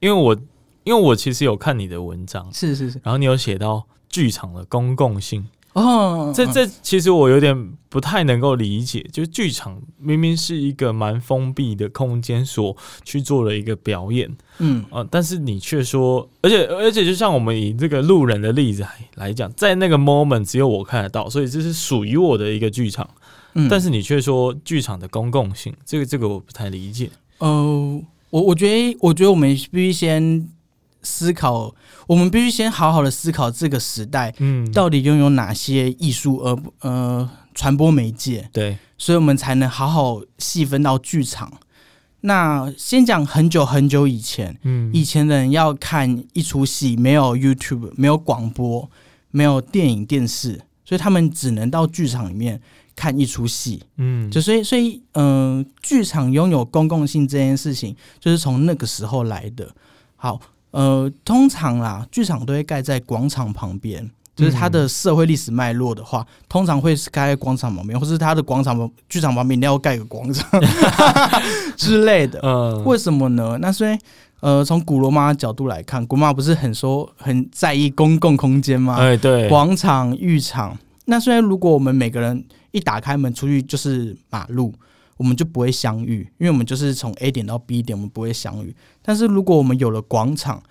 因为我因为我其实有看你的文章，是是是，然后你有写到剧场的公共性。哦，这这其实我有点不太能够理解，就是剧场明明是一个蛮封闭的空间，所去做了一个表演，嗯啊，但是你却说，而且而且就像我们以这个路人的例子来来讲，在那个 moment 只有我看得到，所以这是属于我的一个剧场，嗯，但是你却说剧场的公共性，这个这个我不太理解。呃，我我觉得我觉得我们必须先。思考，我们必须先好好的思考这个时代，嗯，到底拥有哪些艺术而呃传播媒介？对，所以我们才能好好细分到剧场。那先讲很久很久以前，嗯，以前的人要看一出戏，没有 YouTube，没有广播，没有电影电视，所以他们只能到剧场里面看一出戏，嗯，就所以所以，嗯、呃，剧场拥有公共性这件事情，就是从那个时候来的。好。呃，通常啦，剧场都会盖在广场旁边，就是它的社会历史脉络的话，嗯、通常会是盖在广场旁边，或是它的广场剧场旁边一定要盖个广场 之类的。嗯，为什么呢？那所以，呃，从古罗马的角度来看，古罗马不是很说很在意公共空间吗？哎，对，广场、浴场。那虽然如果我们每个人一打开门出去就是马路。我们就不会相遇，因为我们就是从 A 点到 B 点，我们不会相遇。但是如果我们有了广场，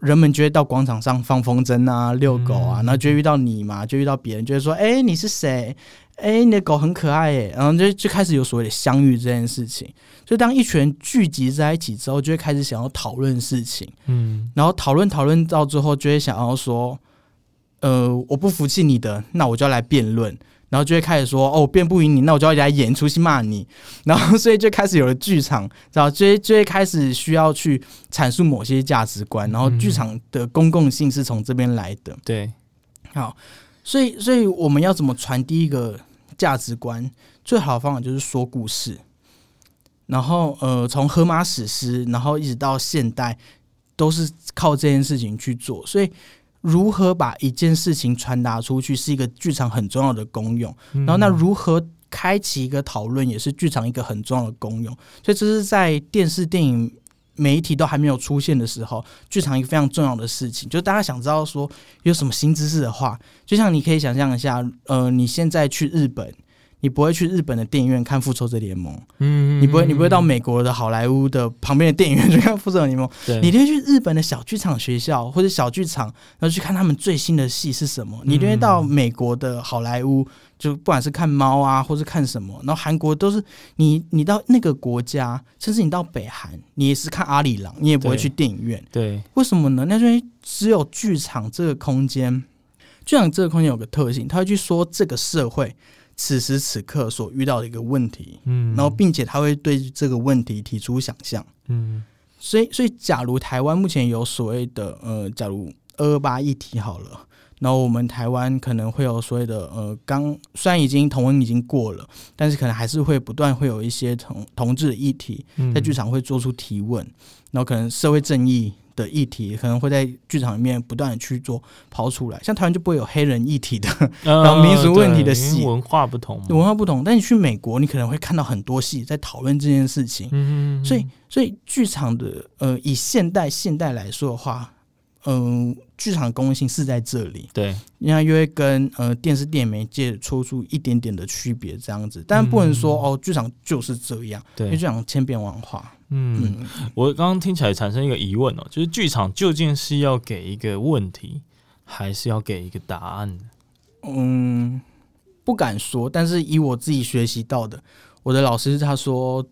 人们就会到广场上放风筝啊、遛狗啊，然后就遇到你嘛，就遇到别人，就会说：“哎，你是谁？哎，你的狗很可爱哎。”然后就就开始有所谓的相遇这件事情。所以当一群人聚集在一起之后，就会开始想要讨论事情，嗯，然后讨论讨论到最后，就会想要说：“呃，我不服气你的，那我就要来辩论。”然后就会开始说：“哦，我辩不赢你，那我就要来演出戏骂你。”然后所以就开始有了剧场，然后？就会就会开始需要去阐述某些价值观，然后剧场的公共性是从这边来的。对，好，所以所以我们要怎么传递一个价值观？最好的方法就是说故事。然后呃，从荷马史诗，然后一直到现代，都是靠这件事情去做。所以。如何把一件事情传达出去，是一个剧场很重要的功用。然后，那如何开启一个讨论，也是剧场一个很重要的功用。所以，这是在电视、电影、媒体都还没有出现的时候，剧场一个非常重要的事情。就是大家想知道说有什么新知识的话，就像你可以想象一下，呃，你现在去日本。你不会去日本的电影院看《复仇者联盟》，嗯，你不会，你不会到美国的好莱坞的旁边的电影院去看《复仇者联盟》，对，你一定会去日本的小剧场学校或者小剧场，然后去看他们最新的戏是什么。你一定会到美国的好莱坞，就不管是看猫啊，或是看什么，然后韩国都是你，你到那个国家，甚至你到北韩，你也是看阿里郎，你也不会去电影院，对，对，为什么呢？那因为只有剧场这个空间，剧场这个空间有个特性，他会去说这个社会。此时此刻所遇到的一个问题，嗯，然后并且他会对这个问题提出想象，嗯，所以所以假如台湾目前有所谓的呃，假如二二八议题好了，然后我们台湾可能会有所谓的呃，刚虽然已经同文已经过了，但是可能还是会不断会有一些同同志的议题在剧场会做出提问，然后可能社会正义。的议题可能会在剧场里面不断的去做抛出来，像台湾就不会有黑人议题的，呃、然后民俗问题的戏，文化不同，文化不同。但你去美国，你可能会看到很多戏在讨论这件事情。嗯哼，所以，所以剧场的呃，以现代现代来说的话。嗯、呃，剧场的公共性是在这里，对，因为跟呃电视电影媒介抽出一点点的区别，这样子，但不能说、嗯、哦，剧场就是这样，对，因为剧场千变万化。嗯，嗯我刚刚听起来产生一个疑问哦，就是剧场究竟是要给一个问题，还是要给一个答案？嗯，不敢说，但是以我自己学习到的，我的老师他说，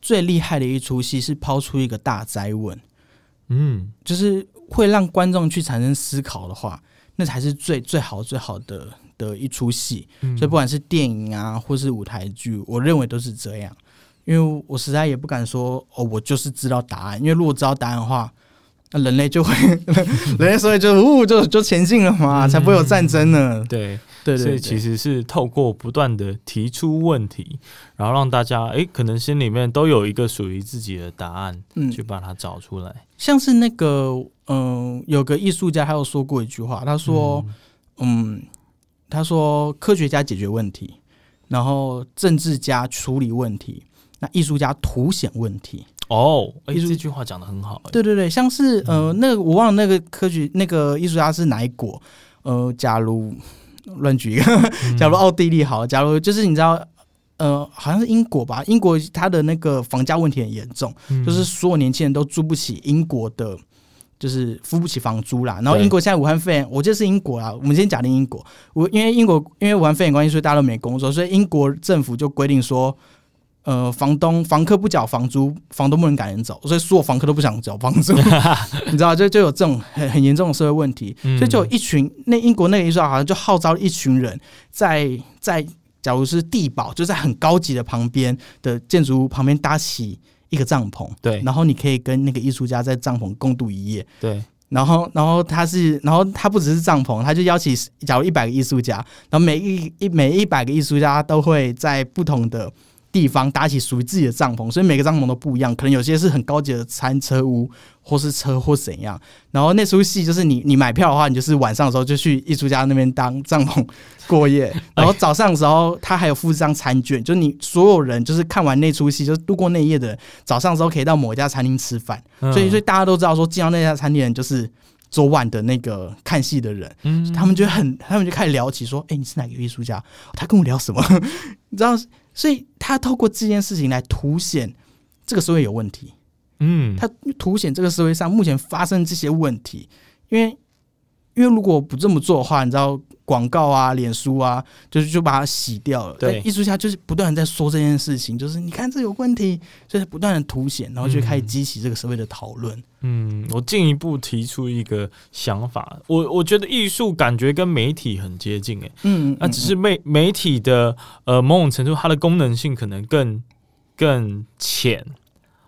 最厉害的一出戏是抛出一个大灾问，嗯，就是。会让观众去产生思考的话，那才是最最好最好的的一出戏。嗯、所以不管是电影啊，或是舞台剧，我认为都是这样。因为我实在也不敢说哦，我就是知道答案。因为如果知道答案的话，那人类就会，人类所以就呜就就前进了嘛，才不会有战争呢。嗯、对。对，对，对，所以其实是透过不断的提出问题，然后让大家哎，可能心里面都有一个属于自己的答案，嗯，去把它找出来。像是那个，嗯、呃，有个艺术家，他有说过一句话，他说，嗯，嗯，他说科学家解决问题，然后政治家处理问题，那艺术家凸显问题。哦，哎，这句话讲的很好。对对对，像是呃，那个我忘了那个科学那个艺术家是哪一国？呃，假如。乱举一个，假如奥地利好，假如就是你知道，呃，好像是英国吧，英国它的那个房价问题很严重，嗯、就是所有年轻人都租不起英国的，就是付不起房租啦。然后英国现在武汉肺炎，我记得是英国啦，我们先假定英国，我因为英国因为武汉肺炎关系，所以大家都没工作，所以英国政府就规定说。呃，房东房客不缴房租，房东不能赶人走，所以所有房客都不想缴房租，你知道，就就有这种很很严重的社会问题，嗯、所以就有一群那英国那个艺术家好像就号召一群人在在，假如是地堡，就在很高级的旁边的建筑物旁边搭起一个帐篷，对，然后你可以跟那个艺术家在帐篷共度一夜，对，然后然后他是，然后他不只是帐篷，他就邀请假如一百个艺术家，然后每一一每一百个艺术家都会在不同的。地方搭起属于自己的帐篷，所以每个帐篷都不一样。可能有些是很高级的餐车屋，或是车，或怎样。然后那出戏就是你，你买票的话，你就是晚上的时候就去艺术家那边当帐篷过夜。然后早上的时候，他还有附一张餐券，就你所有人就是看完那出戏，就是度过那夜的早上的时候，可以到某一家餐厅吃饭。所以，所以大家都知道说，进到那家餐厅的人就是昨晚的那个看戏的人。嗯，他们就很，他们就开始聊起说：“哎，你是哪个艺术家？”他跟我聊什么？你知道？所以他透过这件事情来凸显这个社会有问题，嗯，他凸显这个社会上目前发生这些问题，因为因为如果不这么做的话，你知道广告啊、脸书啊，就是就把它洗掉了。对，艺术家就是不断的在说这件事情，就是你看这有问题，就是不断的凸显，然后就开始激起这个社会的讨论。嗯，我进一步提出一个想法，我我觉得艺术感觉跟媒体很接近，诶，嗯，那只是媒媒体的呃某种程度，它的功能性可能更更浅，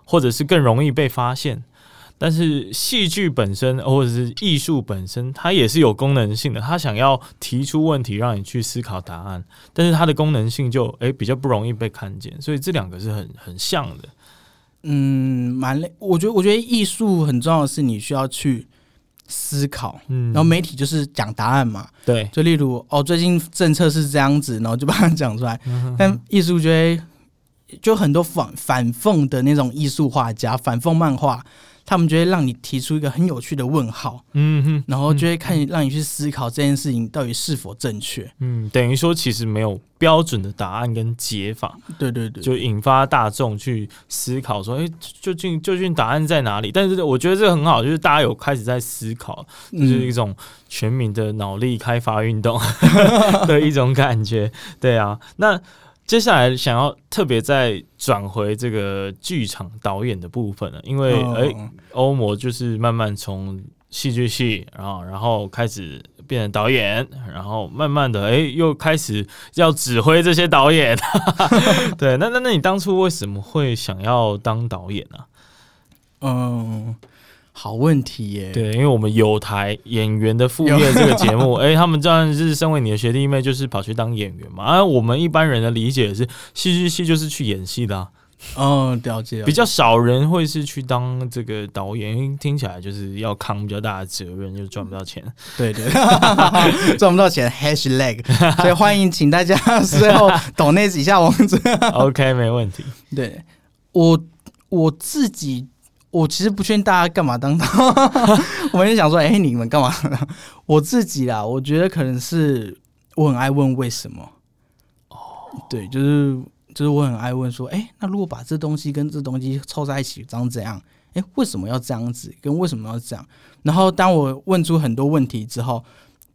或者是更容易被发现。但是戏剧本身或者是艺术本身，它也是有功能性的。它想要提出问题，让你去思考答案，但是它的功能性就诶、欸、比较不容易被看见。所以这两个是很很像的。嗯，蛮累。我觉得我觉得艺术很重要的是你需要去思考，嗯，然后媒体就是讲答案嘛，对。就例如哦，最近政策是这样子，然后就把它讲出来。嗯、哼哼但艺术觉得就很多反反讽的那种艺术画家，反讽漫画。他们就会让你提出一个很有趣的问号，嗯哼，然后就会看让你去思考这件事情到底是否正确，嗯，等于说其实没有标准的答案跟解法，对对对，就引发大众去思考说，哎，究竟究竟答案在哪里？但是我觉得这个很好，就是大家有开始在思考，就是一种全民的脑力开发运动 的一种感觉，对啊，那。接下来想要特别再转回这个剧场导演的部分了，因为哎，欧摩就是慢慢从戏剧系，然后然后开始变成导演，然后慢慢的哎又开始要指挥这些导演。对，那那那你当初为什么会想要当导演呢？嗯。好问题耶！对，因为我们有台演员的副业这个节目，哎、欸，他们这样是身为你的学弟妹，就是跑去当演员嘛。而、啊、我们一般人的理解是，戏剧系就是去演戏的、啊。哦，了解。比较少人会是去当这个导演，因为听起来就是要扛比较大的责任，就赚不到钱。对对，赚不到钱，hashtag。所以欢迎请大家最后懂那几下网址。OK，没问题。对我我自己。我其实不劝大家干嘛当导，我们就想说，哎、欸，你们干嘛？我自己啦，我觉得可能是我很爱问为什么。哦，对，就是就是我很爱问说，哎、欸，那如果把这东西跟这东西凑在一起，长怎样？哎、欸，为什么要这样子？跟为什么要这样？然后当我问出很多问题之后，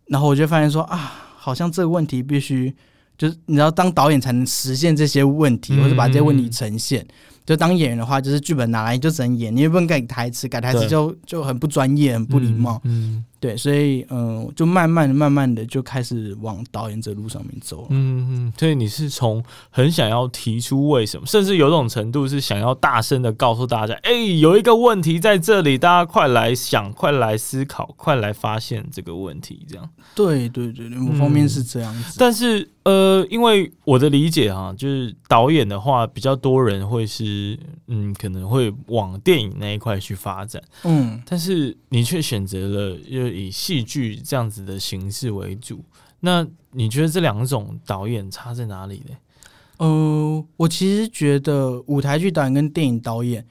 然后我就发现说，啊，好像这个问题必须就是你知道，当导演才能实现这些问题，或者把这些问题呈现。嗯就当演员的话，就是剧本拿来就只能演，你也不能改台词，改台词就就很不专业、很不礼貌。嗯，嗯对，所以嗯，就慢慢的、慢慢的就开始往导演这路上面走了。嗯嗯，所以你是从很想要提出为什么，甚至有种程度是想要大声的告诉大家，哎、欸，有一个问题在这里，大家快来想，快来思考，快来发现这个问题，这样。对对对对，某方面是这样子。嗯、但是呃，因为我的理解哈，就是导演的话，比较多人会是嗯，可能会往电影那一块去发展。嗯，但是你却选择了又以戏剧这样子的形式为主，那你觉得这两种导演差在哪里呢？呃，我其实觉得舞台剧导演跟电影导演，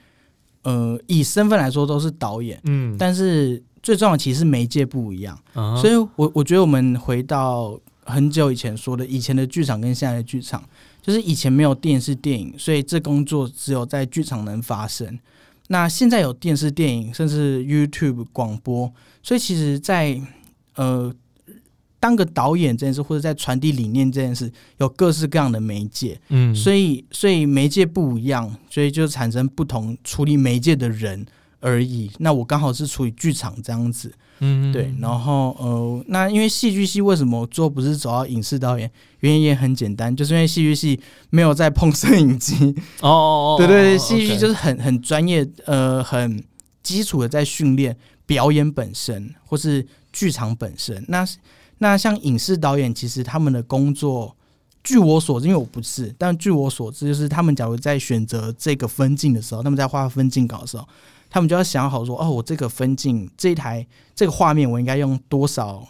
呃，以身份来说都是导演，嗯，但是最重要的其实媒介不一样，嗯、所以我我觉得我们回到很久以前说的，以前的剧场跟现在的剧场，就是以前没有电视电影，所以这工作只有在剧场能发生。那现在有电视、电影，甚至 YouTube 广播，所以其实在，在呃当个导演这件事，或者在传递理念这件事，有各式各样的媒介，嗯，所以所以媒介不一样，所以就产生不同处理媒介的人而已。那我刚好是处于剧场这样子。嗯，对，然后呃，那因为戏剧系为什么做不是走到影视导演？原因也很简单，就是因为戏剧系没有在碰摄影机。哦哦哦，对对对，戏剧系就是很很专业，呃，很基础的在训练表演本身或是剧场本身。那那像影视导演，其实他们的工作，据我所知，因为我不是，但据我所知，就是他们假如在选择这个分镜的时候，他们在画分镜稿的时候。他们就要想好说，哦，我这个分镜这一台这个画面，我应该用多少，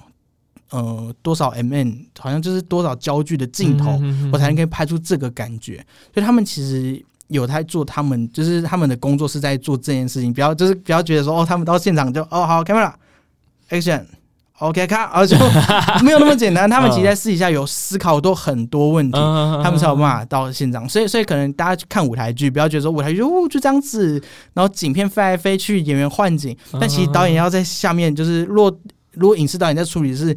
呃，多少 mm，好像就是多少焦距的镜头，我才能可以拍出这个感觉。所以他们其实有在做，他们就是他们的工作是在做这件事情。不要就是不要觉得说，哦，他们到现场就，哦，好，camera，action。OK，看，而且没有那么简单。他们其实在私底下有思考多很多问题，他们才有办法到现场。所以，所以可能大家去看舞台剧，不要觉得说舞台剧哦就这样子，然后景片飞来飞去，演员换景。但其实导演要在下面，就是若如果影视导演在处理是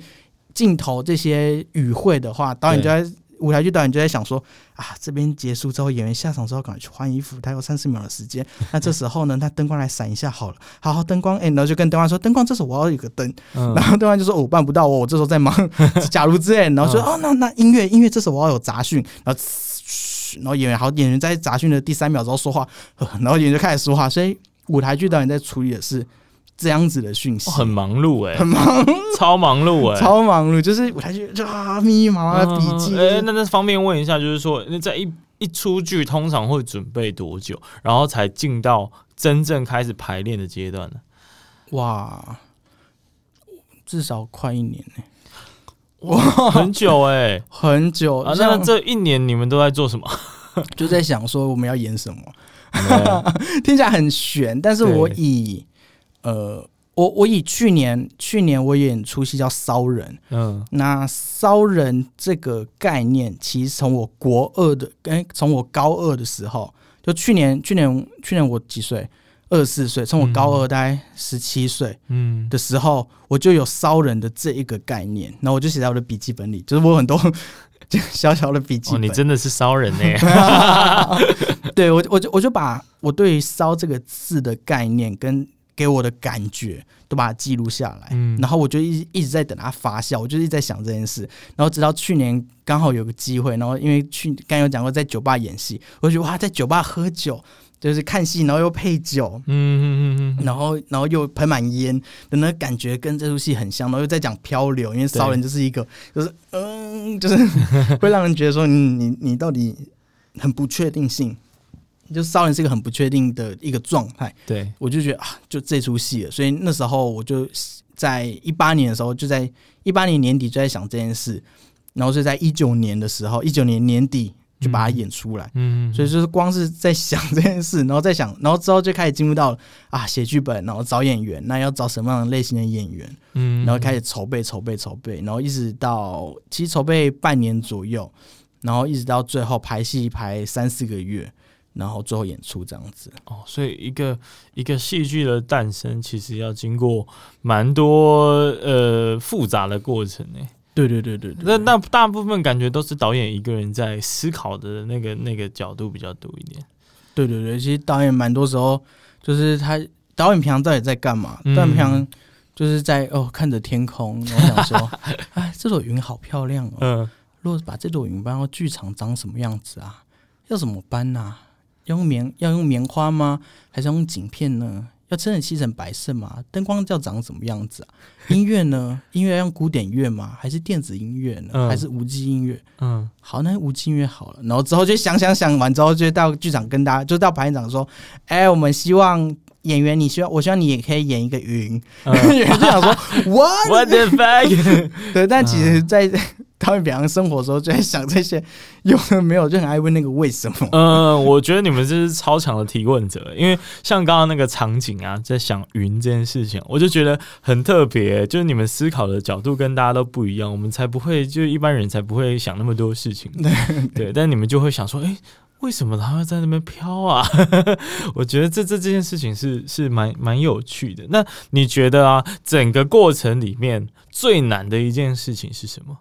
镜头这些语汇的话，导演就在。舞台剧导演就在想说啊，这边结束之后，演员下场之后赶快去换衣服，他有三十秒的时间。那这时候呢，他灯光来闪一下好了，好好灯光，哎、欸，然后就跟灯光说，灯光这时候我要有个灯，嗯、然后灯光就说、哦、我办不到，我我这时候在忙，假如之类，然后说哦，那那音乐音乐这时候我要有杂讯，然后嘘，然后演员好，演员在杂讯的第三秒之后说话，然后演员就开始说话，所以舞台剧导演在处理的是。这样子的讯息、哦、很忙碌哎、欸，很忙，超忙碌哎、欸，超忙碌，就是舞台剧就啊密密麻麻的笔记。哎、嗯，那那方便问一下，就是说，那在一一出剧通常会准备多久，然后才进到真正开始排练的阶段呢？哇，至少快一年呢、欸，哇，很久哎、欸，很久啊。那这一年你们都在做什么？就在想说我们要演什么，对 听起来很悬，但是我以。呃，我我以去年去年我演出戏叫《骚人》，嗯，那《骚人》这个概念，其实从我国二的，跟从我高二的时候，就去年去年去年我几岁？二十四岁，从我高二大概十七岁，嗯的时候，嗯、我就有《骚人》的这一个概念，然后我就写在我的笔记本里，就是我很多 小小的笔记本。哦，你真的是骚人 呢？对我，我就我就把我对于“骚”这个字的概念跟给我的感觉都把它记录下来，嗯，然后我就一一直在等它发酵，我就一直在想这件事，然后直到去年刚好有个机会，然后因为去刚有讲过在酒吧演戏，我就觉得哇，在酒吧喝酒就是看戏，然后又配酒，嗯嗯嗯嗯，然后然后又喷满烟的那个感觉跟这出戏很像，然后又在讲漂流，因为骚人就是一个就是嗯，就是会让人觉得说你你你到底很不确定性。就骚人是一个很不确定的一个状态，对，我就觉得啊，就这出戏了，所以那时候我就在一八年的时候，就在一八年年底就在想这件事，然后是在一九年的时候，一九年年底就把它演出来，嗯，所以就是光是在想这件事，然后在想，然后之后就开始进入到啊写剧本，然后找演员，那要找什么样的类型的演员，嗯，然后开始筹备筹备筹备，然后一直到其实筹备半年左右，然后一直到最后排戏排三四个月。然后最后演出这样子哦，所以一个一个戏剧的诞生，其实要经过蛮多呃复杂的过程呢。对对对对，对，那那大部分感觉都是导演一个人在思考的那个那个角度比较多一点。对对对，其实导演蛮多时候就是他导演平常到底在干嘛？导演、嗯、平常就是在哦看着天空，然后想说，哎，这朵云好漂亮哦。嗯，如果把这朵云搬到剧场，长什么样子啊？要怎么搬呢、啊？要用棉要用棉花吗？还是要用景片呢？要真的漆成白色吗？灯光要长什么样子啊？音乐呢？音乐要用古典乐吗？还是电子音乐呢？嗯、还是无机音乐？嗯，好，那无机音乐好了。然后之后就想想想完之后，就到剧场跟大家，就到排演长说：“哎、欸，我们希望演员，你希望，我希望你也可以演一个云。嗯”演 员就想说：“What? What the fuck？” 对，但其实，在。嗯他们平常生活的时候就在想这些，有的没有就很爱问那个为什么。嗯，我觉得你们这是超强的提问者，因为像刚刚那个场景啊，在想云这件事情，我就觉得很特别，就是你们思考的角度跟大家都不一样，我们才不会，就一般人才不会想那么多事情。对，对，但你们就会想说，哎、欸，为什么他会在那边飘啊？我觉得这这这件事情是是蛮蛮有趣的。那你觉得啊，整个过程里面最难的一件事情是什么？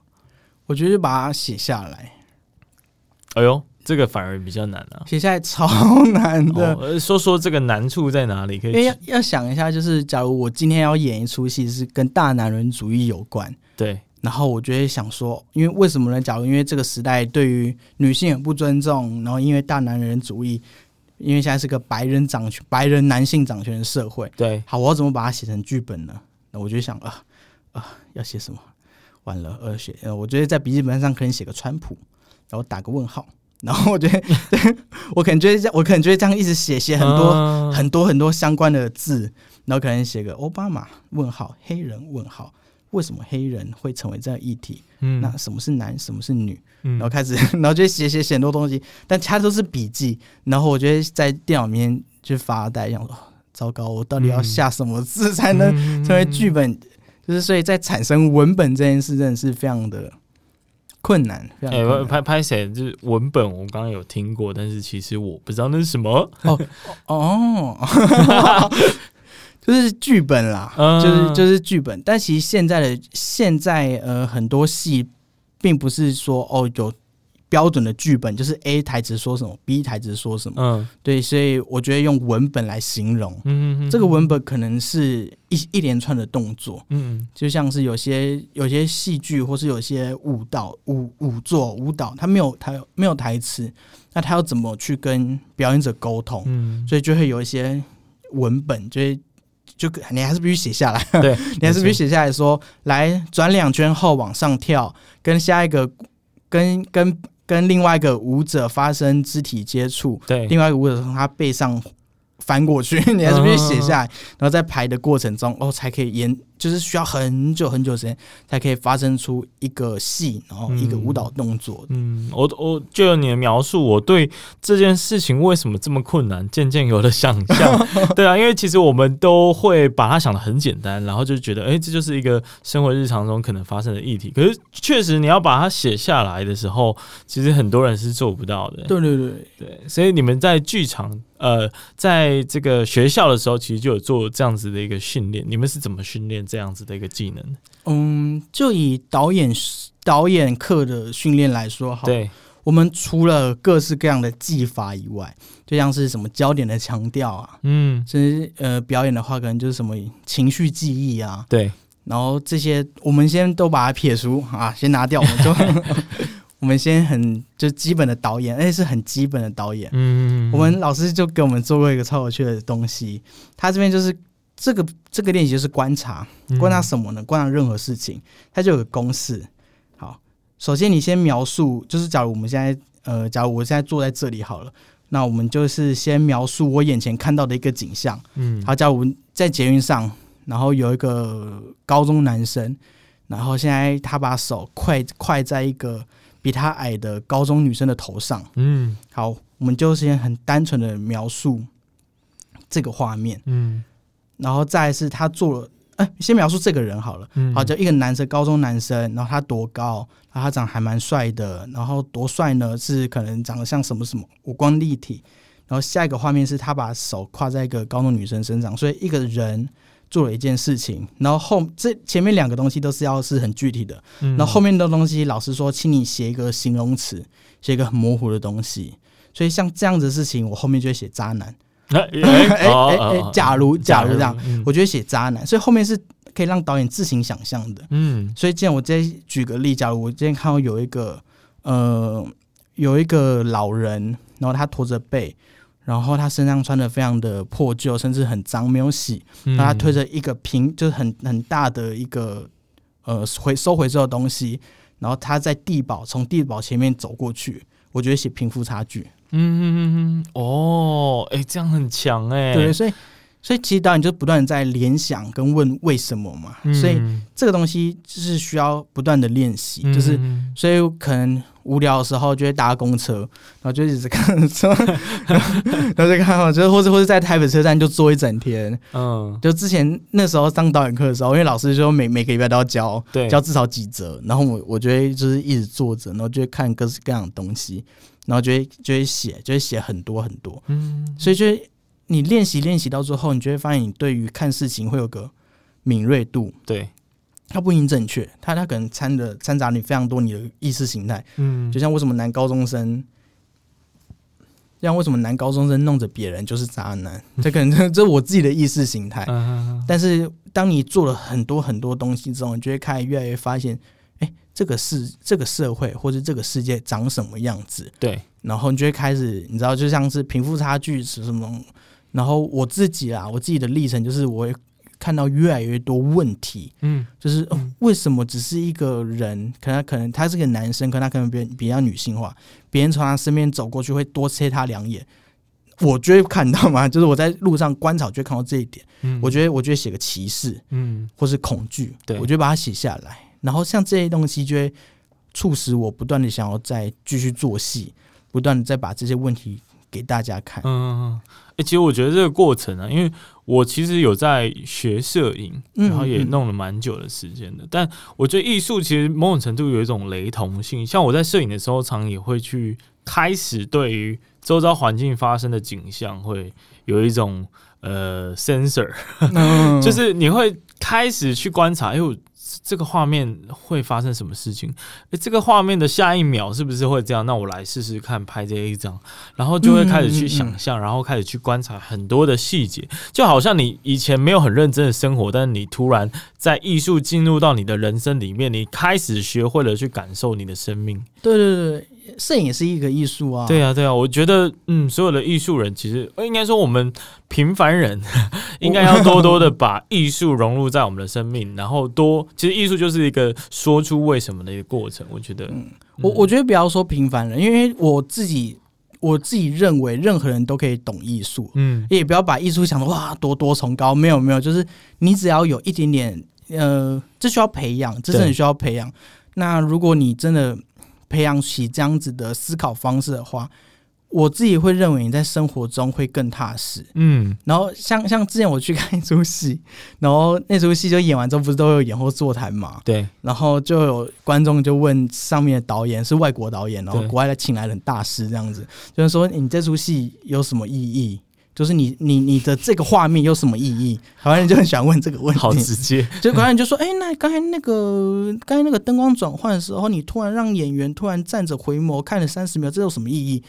我觉得就把它写下来。哎呦，这个反而比较难啊！写下来超难的。哦，说说这个难处在哪里？可以因为要要想一下，就是假如我今天要演一出戏是跟大男人主义有关，对。然后我就会想说，因为为什么呢？假如因为这个时代对于女性很不尊重，然后因为大男人主义，因为现在是个白人掌权、白人男性掌权的社会，对。好，我要怎么把它写成剧本呢？那我就想啊啊，要写什么？完了，呃，写，呃，我觉得在笔记本上可以写个川普，然后打个问号，然后我觉得，我可能觉得这样，我可能觉得这样一直写写很多、嗯、很多很多相关的字，然后可能写个奥巴马问号，黑人问号，为什么黑人会成为这样议题？嗯，那什么是男，什么是女？嗯、然后开始，然后就写写写很多东西，但其他都是笔记，然后我觉得在电脑里面就发呆，想说，糟糕，我到底要下什么字才能成为剧本？就是所以，在产生文本这件事，真的是非常的困难。哎、欸，拍拍谁？就是文本，我刚刚有听过，但是其实我不知道那是什么。哦哦，就是剧本啦，就是就是剧本。但其实现在的现在呃，很多戏并不是说哦有。标准的剧本就是 A 台词说什么，B 台词说什么。嗯，对，所以我觉得用文本来形容，嗯这个文本可能是一一连串的动作，嗯，就像是有些有些戏剧或是有些舞蹈舞舞作舞蹈，它没有它没有台词，那他要怎么去跟表演者沟通？嗯，所以就会有一些文本，就会就你还是必须写下来，对，你还是必须写下来说，来转两圈后往上跳，跟下一个跟跟。跟另外一个舞者发生肢体接触，对，另外一个舞者从他背上翻过去，你还是必须写下来，然后在排的过程中，哦，才可以演。就是需要很久很久时间才可以发生出一个戏，然后一个舞蹈动作。嗯，我我就有你的描述，我对这件事情为什么这么困难，渐渐有了想象。对啊，因为其实我们都会把它想的很简单，然后就觉得，哎、欸，这就是一个生活日常中可能发生的议题。可是确实你要把它写下来的时候，其实很多人是做不到的。对对对对，所以你们在剧场，呃，在这个学校的时候，其实就有做这样子的一个训练。你们是怎么训练这样子的一个技能？嗯，就以导演导演课的训练来说，好，对，我们除了各式各样的技法以外，就像是什么焦点的强调啊，嗯，其实呃，表演的话，可能就是什么情绪记忆啊，对，然后这些我们先都把它撇除啊，先拿掉，我们就。我们先很就基本的导演，而且是很基本的导演。嗯，我们老师就给我们做过一个超有趣的东西。他这边就是这个这个练习就是观察，观察什么呢？观察任何事情，它就有个公式。好，首先你先描述，就是假如我们现在呃，假如我现在坐在这里好了，那我们就是先描述我眼前看到的一个景象。嗯，好，假如我们在捷运上，然后有一个高中男生，然后现在他把手快快在一个。比他矮的高中女生的头上，嗯，好，我们就先很单纯的描述这个画面，嗯，然后再是他做了，哎、欸，先描述这个人好了，嗯，好，就一个男生，高中男生，然后他多高，然后他长得还蛮帅的，然后多帅呢？是可能长得像什么什么，五官立体，然后下一个画面是他把手跨在一个高中女生身上，所以一个人。做了一件事情，然后后这前面两个东西都是要是很具体的，嗯、然后后面的东西，老师说，请你写一个形容词，写一个很模糊的东西。所以像这样子的事情，我后面就会写渣男。哎 哎哎，假如假如这样，嗯、我就会写渣男。所以后面是可以让导演自行想象的。嗯，所以，既然我再举个例，假如我今天看到有一个呃有一个老人，然后他驼着背，然后他身上穿的非常的破旧，甚至很脏，没有洗，他推着一个平，就是很很大的一个呃回收回收的东西，然后他在地堡从地堡前面走过去，我觉得写贫富差距。嗯嗯嗯嗯，哦，哎，这样很强哎。对，所以。所以其实导演就不断的在联想跟问为什么嘛，嗯、所以这个东西就是需要不断的练习，嗯、就是所以可能无聊的时候就会搭公车，然后就一直看车，然后就看，就是或者或者在台北车站就坐一整天，嗯，就之前那时候上导演课的时候，因为老师说每每个礼拜都要教，对，教至少几折，然后我我觉得就是一直坐着，然后就会看各式各样的东西，然后就会就会写，就会写很多很多，嗯，所以就。你练习练习到最后，你就会发现你对于看事情会有个敏锐度。对，它不一定正确，它它可能掺的掺杂你非常多你的意识形态。嗯，就像为什么男高中生，像为什么男高中生弄着别人就是渣男，这可能这这是我自己的意识形态。嗯，但是当你做了很多很多东西之后，你就会开始越来越发现，哎，这个世这个社会或者这个世界长什么样子？对，然后你就会开始，你知道，就像是贫富差距是什么？然后我自己啊，我自己的历程就是，我会看到越来越多问题，嗯，就是、哦、为什么只是一个人，可能可能他是个男生，可能他可能比比较女性化，别人从他身边走过去会多切他两眼，我就会看到嘛，就是我在路上观察就会看到这一点，嗯，我觉得我觉得写个歧视，嗯，或是恐惧，对，我就把它写下来，然后像这些东西就会促使我不断的想要再继续做戏，不断的再把这些问题给大家看，嗯。哎、欸，其实我觉得这个过程啊，因为我其实有在学摄影，然后也弄了蛮久的时间的。嗯嗯、但我觉得艺术其实某种程度有一种雷同性，像我在摄影的时候，常也会去开始对于周遭环境发生的景象，会有一种呃 sensor，、嗯、就是你会开始去观察，哎呦。这个画面会发生什么事情？诶，这个画面的下一秒是不是会这样？那我来试试看拍这一张，然后就会开始去想象，嗯嗯嗯，然后开始去观察很多的细节，就好像你以前没有很认真的生活，但是你突然在艺术进入到你的人生里面，你开始学会了去感受你的生命。对对对。摄影也是一个艺术啊！对啊，对啊，我觉得，嗯，所有的艺术人其实，应该说我们平凡人，应该要多多的把艺术融入在我们的生命，然后多，其实艺术就是一个说出为什么的一个过程。我觉得，嗯，我我觉得不要说平凡人，因为我自己我自己认为任何人都可以懂艺术，嗯，也不要把艺术想的哇多多崇高，没有没有，就是你只要有一点点，呃，这需要培养，这是很需要培养。那如果你真的。培养起这样子的思考方式的话，我自己会认为你在生活中会更踏实。嗯，然后像像之前我去看一出戏，然后那出戏就演完之后，不是都有演后座谈嘛？对。然后就有观众就问上面的导演，是外国导演，然后国外的请来的大师这样子，就是说你这出戏有什么意义？就是你你你的这个画面有什么意义？好像人就很想问这个问题，好直接。就可能就说，哎、欸，那刚才那个刚才那个灯光转换的时候，你突然让演员突然站着回眸看了三十秒，这有什么意义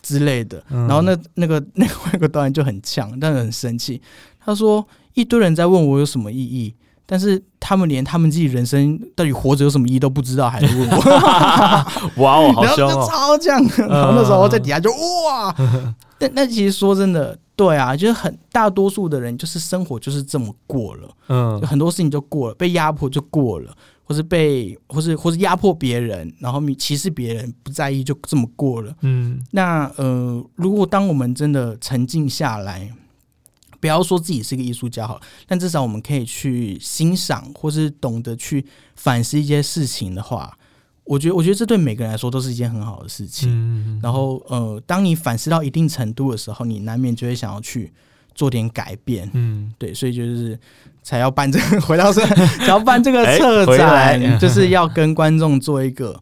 之类的？嗯、然后那那个 那个外国导演就很呛，但是很生气。他说，一堆人在问我有什么意义，但是他们连他们自己人生到底活着有什么意义都不知道，还问我。哇哦，好凶哦，超呛。然后那时候在底下就哇，但但其实说真的。对啊，就是很大多数的人，就是生活就是这么过了，嗯，很多事情就过了，被压迫就过了，或是被，或是或是压迫别人，然后你歧视别人，不在意就这么过了，嗯。那呃，如果当我们真的沉静下来，不要说自己是个艺术家好了，但至少我们可以去欣赏，或是懂得去反思一些事情的话。我觉得，我觉得这对每个人来说都是一件很好的事情。嗯、然后，呃，当你反思到一定程度的时候，你难免就会想要去做点改变。嗯，对，所以就是才要办这个，回到这，才要办这个策展，欸、就是要跟观众做一个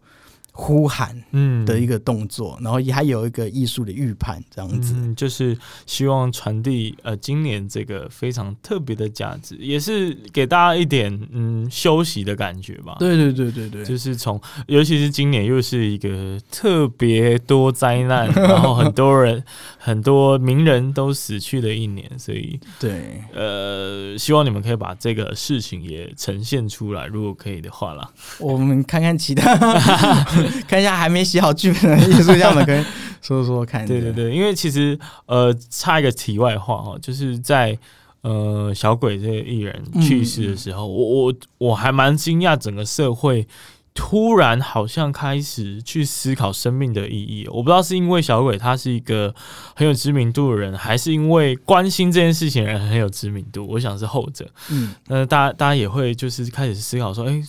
呼喊嗯的一个动作，嗯、然后也还有一个艺术的预判这样子，嗯、就是希望传递呃今年这个非常特别的价值，也是给大家一点嗯休息的感觉吧。对对对对对，就是从尤其是今年又是一个特别多灾难，然后很多人很多名人都死去的一年，所以对呃希望你们可以把这个事情也呈现出来，如果可以的话啦，我们看看其他。看一下还没写好剧本的艺术家们，可以 说说看。对对对，因为其实呃，插一个题外话哈，就是在呃小鬼这个艺人去世的时候，嗯、我我我还蛮惊讶，整个社会突然好像开始去思考生命的意义。我不知道是因为小鬼他是一个很有知名度的人，还是因为关心这件事情的人很有知名度。我想是后者。嗯，那大家大家也会就是开始思考说，哎、欸，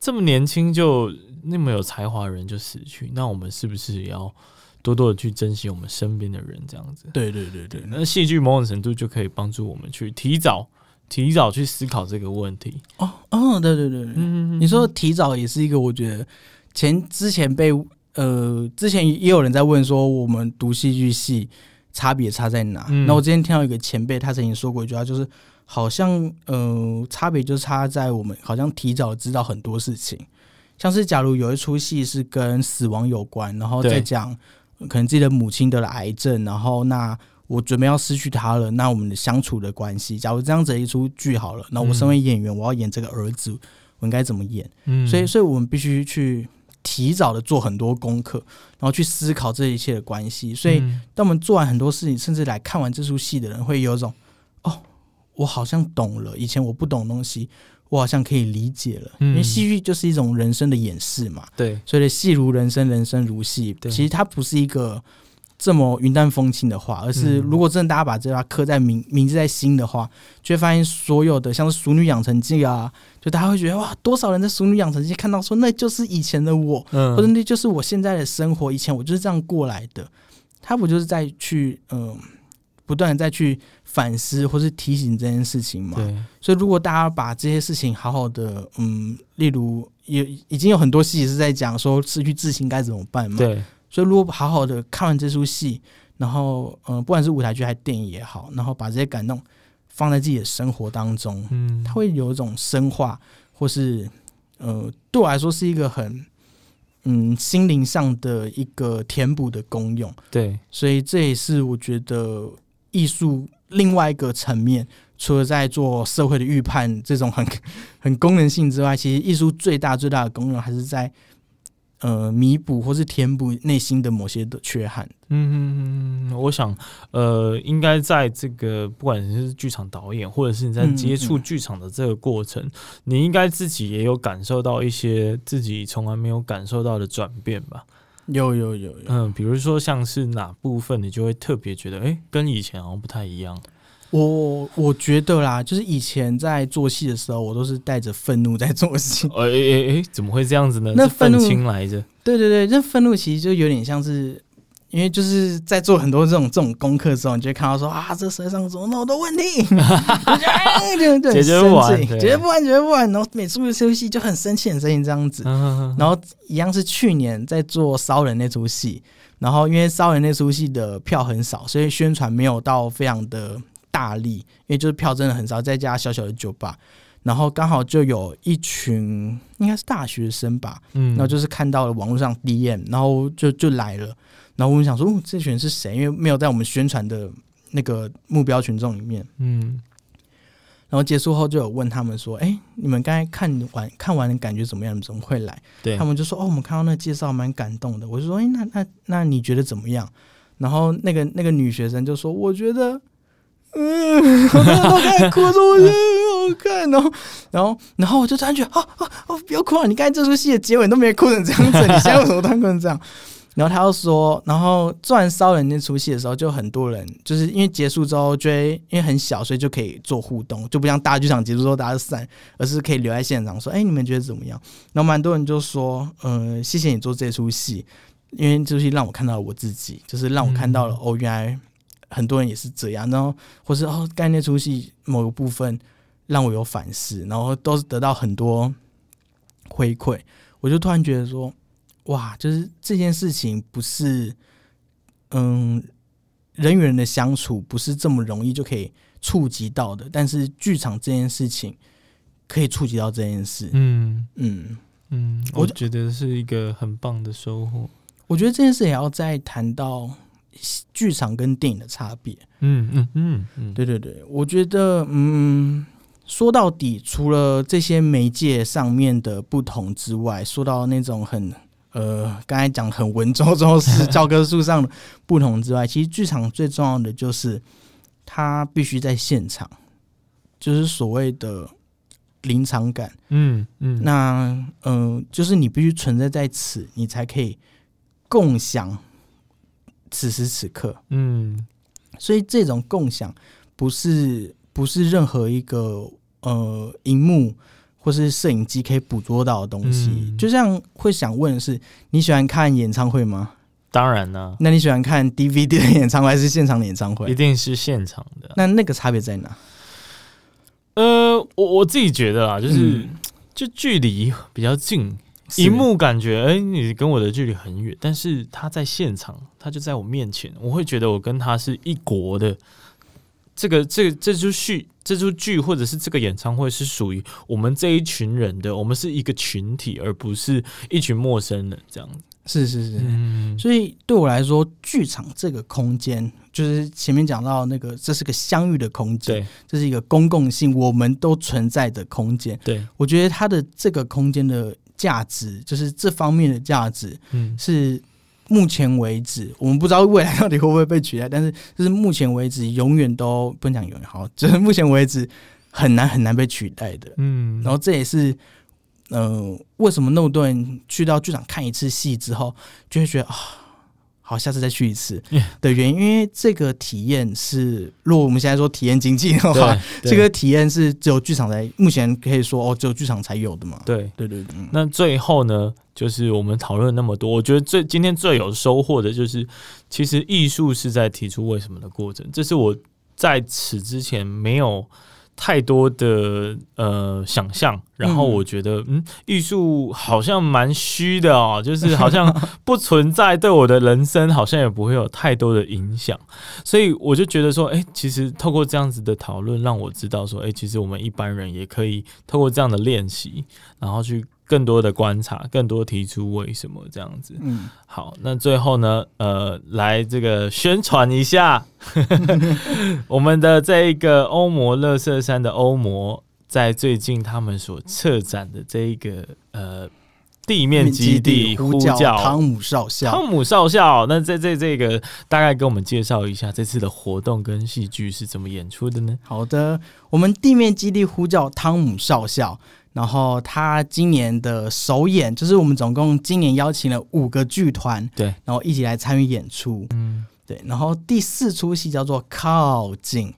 这么年轻就。那么有才华的人就死去，那我们是不是也要多多的去珍惜我们身边的人？这样子，对对对对。那戏剧某种程度就可以帮助我们去提早、提早去思考这个问题。哦哦，对对对。你说提早也是一个，我觉得前之前被呃之前也有人在问说，我们读戏剧系差别差在哪？嗯。那我之前听到一个前辈，他曾经说过一句话，就是好像呃差别就差在我们好像提早知道很多事情。像是假如有一出戏是跟死亡有关，然后再讲可能自己的母亲得了癌症，然后那我准备要失去他了，那我们的相处的关系，假如这样子一出剧好了，那我身为演员，我要演这个儿子，我应该怎么演？嗯，所以，所以我们必须去提早的做很多功课，然后去思考这一切的关系。所以，当我们做完很多事情，甚至来看完这出戏的人，会有一种哦，我好像懂了，以前我不懂东西。我好像可以理解了，因为戏剧就是一种人生的演示嘛。对，所以戏如人生，人生如戏。其实它不是一个这么云淡风轻的话，而是如果真的大家把这句话刻在铭铭记在心的话，就会发现所有的像是《熟女养成记》啊，就大家会觉得哇，多少人在《熟女养成记》看到说那就是以前的我，或者那就是我现在的生活，以前我就是这样过来的。他不就是在去嗯。不断的再去反思或是提醒这件事情嘛，对。所以如果大家把这些事情好好的，嗯，例如也已经有很多戏是在讲说失去自信该怎么办嘛，对。所以如果好好的看完这出戏，然后嗯，不管是舞台剧还是电影也好，然后把这些感动放在自己的生活当中，嗯，它会有一种深化，或是呃，对我来说是一个很嗯心灵上的一个填补的功用，对。所以这也是我觉得。艺术另外一个层面，除了在做社会的预判这种很 很功能性之外，其实艺术最大最大的功能还是在呃弥补或是填补内心的某些的缺憾。嗯嗯，我想呃，应该在这个不管是剧场导演，或者是你在接触剧场的这个过程，嗯嗯，你应该自己也有感受到一些自己从来没有感受到的转变吧。有有有有，嗯，比如说像是哪部分你就会特别觉得，哎、欸，跟以前好像不太一样。我我觉得啦，就是以前在做戏的时候，我都是带着愤怒在做戏。哎哎哎，怎么会这样子呢？那愤怒来着？对对对，那愤怒其实就有点像是。因为就是在做很多这种这种功课之后，你就会看到说啊，这世界上怎么那么多问题，解决不完，解决不完，解决不完。然后每次一出戏就很生气，很生气这样子。然后一样是去年在做骚人那出戏，然后因为骚人那出戏的票很少，所以宣传没有到非常的大力，因为就是票真的很少，在家小小的酒吧，然后刚好就有一群应该是大学生吧，嗯，然后就是看到了网络上 DM，然后就就来了。然后我们想说，哦，这群人是谁？因为没有在我们宣传的那个目标群众里面。嗯。然后结束后就有问他们说：“哎，你们刚才看完看完的感觉怎么样？你们怎么会来？”对。他们就说：“哦，我们看到那个介绍蛮感动的。”我就说：“哎，那那那你觉得怎么样？”然后那个那个女学生就说：“我觉得，嗯，我看哭说，我觉得很好看。”然后然后然后我就突然觉得：“哦哦哦，不要哭啊！你刚才这出戏的结尾都没哭成这样子，你现在为什么突然哭成这样？”然后他又说，然后做完骚人那出戏的时候，就很多人就是因为结束之后，就会因为很小，所以就可以做互动，就不像大剧场结束之后大家散，而是可以留在现场说：“哎，你们觉得怎么样？”然后蛮多人就说：“嗯、呃，谢谢你做这出戏，因为这出戏让我看到了我自己，就是让我看到了、嗯、哦，原来很多人也是这样。”然后或是哦，刚才那出戏某个部分让我有反思，然后都是得到很多回馈，我就突然觉得说。哇，就是这件事情不是，嗯，人与人的相处不是这么容易就可以触及到的，但是剧场这件事情可以触及到这件事。嗯嗯嗯，我觉得是一个很棒的收获。我觉得这件事也要再谈到剧场跟电影的差别。嗯嗯嗯嗯，对对对，我觉得嗯。说到底，除了这些媒介上面的不同之外，说到那种很呃，刚才讲很文绉绉是教科书上的不同之外，其实剧场最重要的就是它必须在现场，就是所谓的临场感。嗯嗯，那嗯、呃，就是你必须存在在此，你才可以共享此时此刻。嗯，所以这种共享不是不是任何一个。呃，荧幕或是摄影机可以捕捉到的东西，嗯、就像会想问的是，你喜欢看演唱会吗？当然呢。那你喜欢看 DVD 的演唱会还是现场的演唱会？一定是现场的。那那个差别在哪？呃，我我自己觉得啊，就是、嗯、就距离比较近，荧幕感觉哎、欸，你跟我的距离很远，但是他在现场，他就在我面前，我会觉得我跟他是一国的。这个这这出戏，这出剧或者是这个演唱会是属于我们这一群人的，我们是一个群体，而不是一群陌生人这样子。是是是，嗯，所以对我来说，剧场这个空间，就是前面讲到那个，这是个相遇的空间，对，这是一个公共性，我们都存在的空间。对，我觉得它的这个空间的价值，就是这方面的价值，嗯，是。目前为止，我们不知道未来到底会不会被取代，但是就是目前为止，永远都不能讲永远好，就是目前为止很难很难被取代的。嗯，然后这也是，嗯、呃，为什么那么多人去到剧场看一次戏之后，就会觉得啊。好，下次再去一次 的原因，因为这个体验是，如果我们现在说体验经济的话，这个体验是只有剧场才目前可以说哦，只有剧场才有的嘛。对对对对。那最后呢，就是我们讨论那么多，我觉得最今天最有收获的就是，其实艺术是在提出为什么的过程，这是我在此之前没有。太多的呃想象，然后我觉得嗯，艺术好像蛮虚的哦，就是好像不存在，对我的人生好像也不会有太多的影响，所以我就觉得说，哎，其实透过这样子的讨论，让我知道说，哎，其实我们一般人也可以透过这样的练习，然后去。更多的观察，更多提出为什么这样子。嗯，好，那最后呢，呃，来这个宣传一下 我们的这一个欧摩乐色山的欧摩，在最近他们所策展的这一个呃地面基地呼叫汤姆少校，汤姆少校。那在这这个大概跟我们介绍一下这次的活动跟戏剧是怎么演出的呢？好的，我们地面基地呼叫汤姆少校。然后他今年的首演，就是我们总共今年邀请了五个剧团，对，然后一起来参与演出，嗯，对。然后第四出戏叫做《靠近》，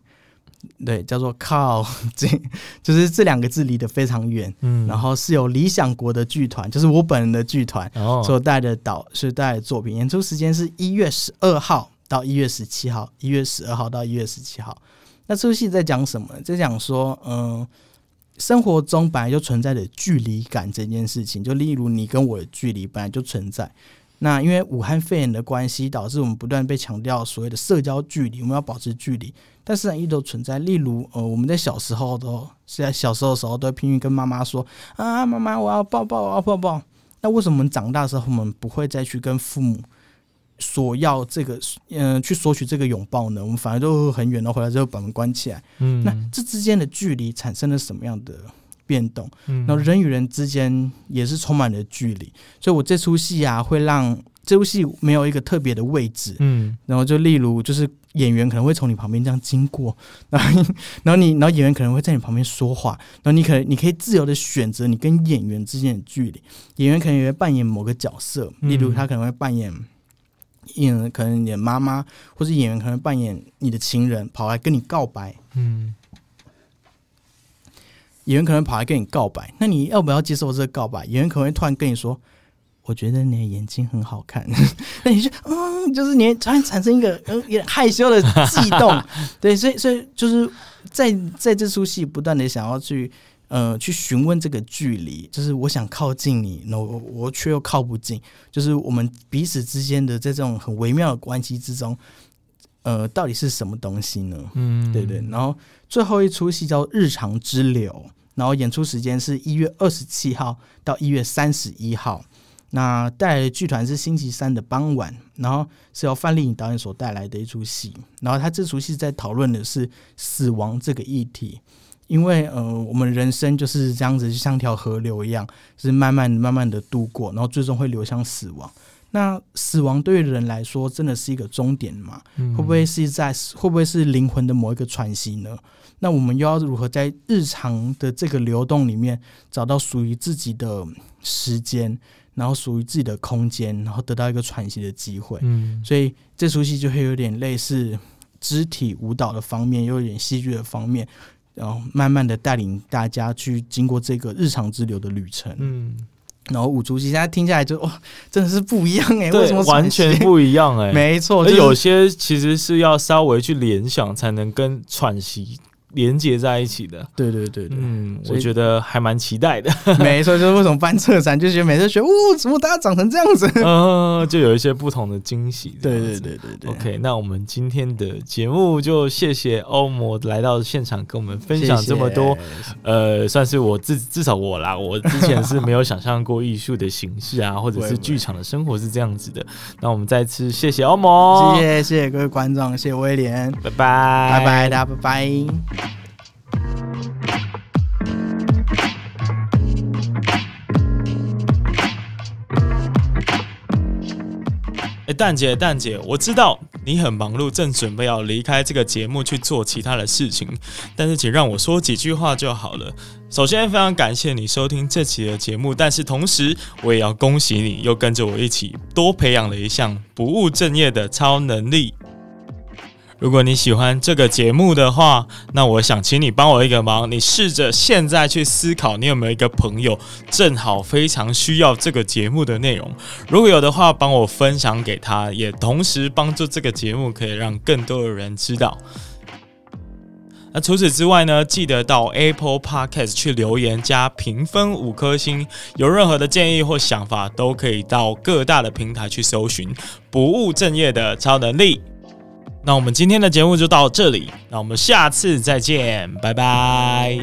对，叫做《靠近》，就是这两个字离得非常远，嗯。然后是有理想国的剧团，就是我本人的剧团所带的导，是带的作品。演出时间是一月十二号到一月十七号，一月十二号到一月十七号。那这出戏在讲什么？在讲说，嗯。生活中本来就存在的距离感这件事情，就例如你跟我的距离本来就存在。那因为武汉肺炎的关系，导致我们不断被强调所谓的社交距离，我们要保持距离。但是呢一直都存在。例如，呃，我们在小时候都是在小时候的时候都会拼命跟妈妈说：“啊，妈妈，我要抱抱，我要抱抱。”那为什么我们长大的时候，我们不会再去跟父母？索要这个，嗯、呃，去索取这个拥抱呢？我们反而都很远，然后回来之后把门关起来。嗯，那这之间的距离产生了什么样的变动？嗯，然后人与人之间也是充满了距离。所以我这出戏啊，会让这出戏没有一个特别的位置。嗯，然后就例如，就是演员可能会从你旁边这样经过，然后，然后你，然后演员可能会在你旁边说话，然后你可能你可以自由的选择你跟演员之间的距离。演员可能也会扮演某个角色，例如他可能会扮演。演员可能演妈妈，或者演员可能扮演你的情人，跑来跟你告白。嗯，演员可能跑来跟你告白，那你要不要接受这个告白？演员可能会突然跟你说：“我觉得你的眼睛很好看。”那你就嗯，就是你突然产生一个嗯 有点害羞的悸动。对，所以所以就是在在这出戏不断的想要去呃，去询问这个距离，就是我想靠近你，那我我却又靠不近，就是我们彼此之间的在这种很微妙的关系之中，呃，到底是什么东西呢？嗯，对对。然后最后一出戏叫《日常之流》，然后演出时间是一月二十七号到一月三十一号。那带来的剧团是星期三的傍晚，然后是由范丽颖导演所带来的一出戏，然后他这出戏在讨论的是死亡这个议题。因为呃，我们人生就是这样子，就像条河流一样，就是慢慢慢慢的度过，然后最终会流向死亡。那死亡对于人来说，真的是一个终点吗？会不会是在会不会是灵魂的某一个喘息呢？那我们又要如何在日常的这个流动里面，找到属于自己的时间，然后属于自己的空间，然后得到一个喘息的机会？嗯，所以这出戏就会有点类似肢体舞蹈的方面，又有点戏剧的方面。然后慢慢的带领大家去经过这个日常之流的旅程。嗯，然后五竹戏现在听下来就哇，真的是不一样哎、欸，对，为什么完全不一样哎、欸，没错，而有些其实是要稍微去联想才能跟喘息。连接在一起的，对对对对，嗯，我觉得还蛮期待的。没错，就是为什么办策展，就觉得每次觉得，哦，怎么大家长成这样子？嗯，就有一些不同的惊喜。对对对对对。OK，那我们今天的节目就谢谢欧摩来到现场跟我们分享这么多。谢谢呃，算是我至至少我啦，我之前是没有想象过艺术的形式啊，或者是剧场的生活是这样子的。那我们再次谢谢欧摩，谢谢谢谢各位观众，谢谢威廉，拜拜拜拜，大家拜拜。蛋姐，蛋姐，我知道你很忙碌，正准备要离开这个节目去做其他的事情，但是请让我说几句话就好了。首先，非常感谢你收听这期的节目，但是同时，我也要恭喜你，又跟着我一起多培养了一项不务正业的超能力。如果你喜欢这个节目的话，那我想请你帮我一个忙，你试着现在去思考，你有没有一个朋友正好非常需要这个节目的内容？如果有的话，帮我分享给他，也同时帮助这个节目可以让更多的人知道。那除此之外呢，记得到 Apple Podcast 去留言加评分五颗星。有任何的建议或想法，都可以到各大的平台去搜寻“不务正业的超能力”。那我们今天的节目就到这里，那我们下次再见，拜拜。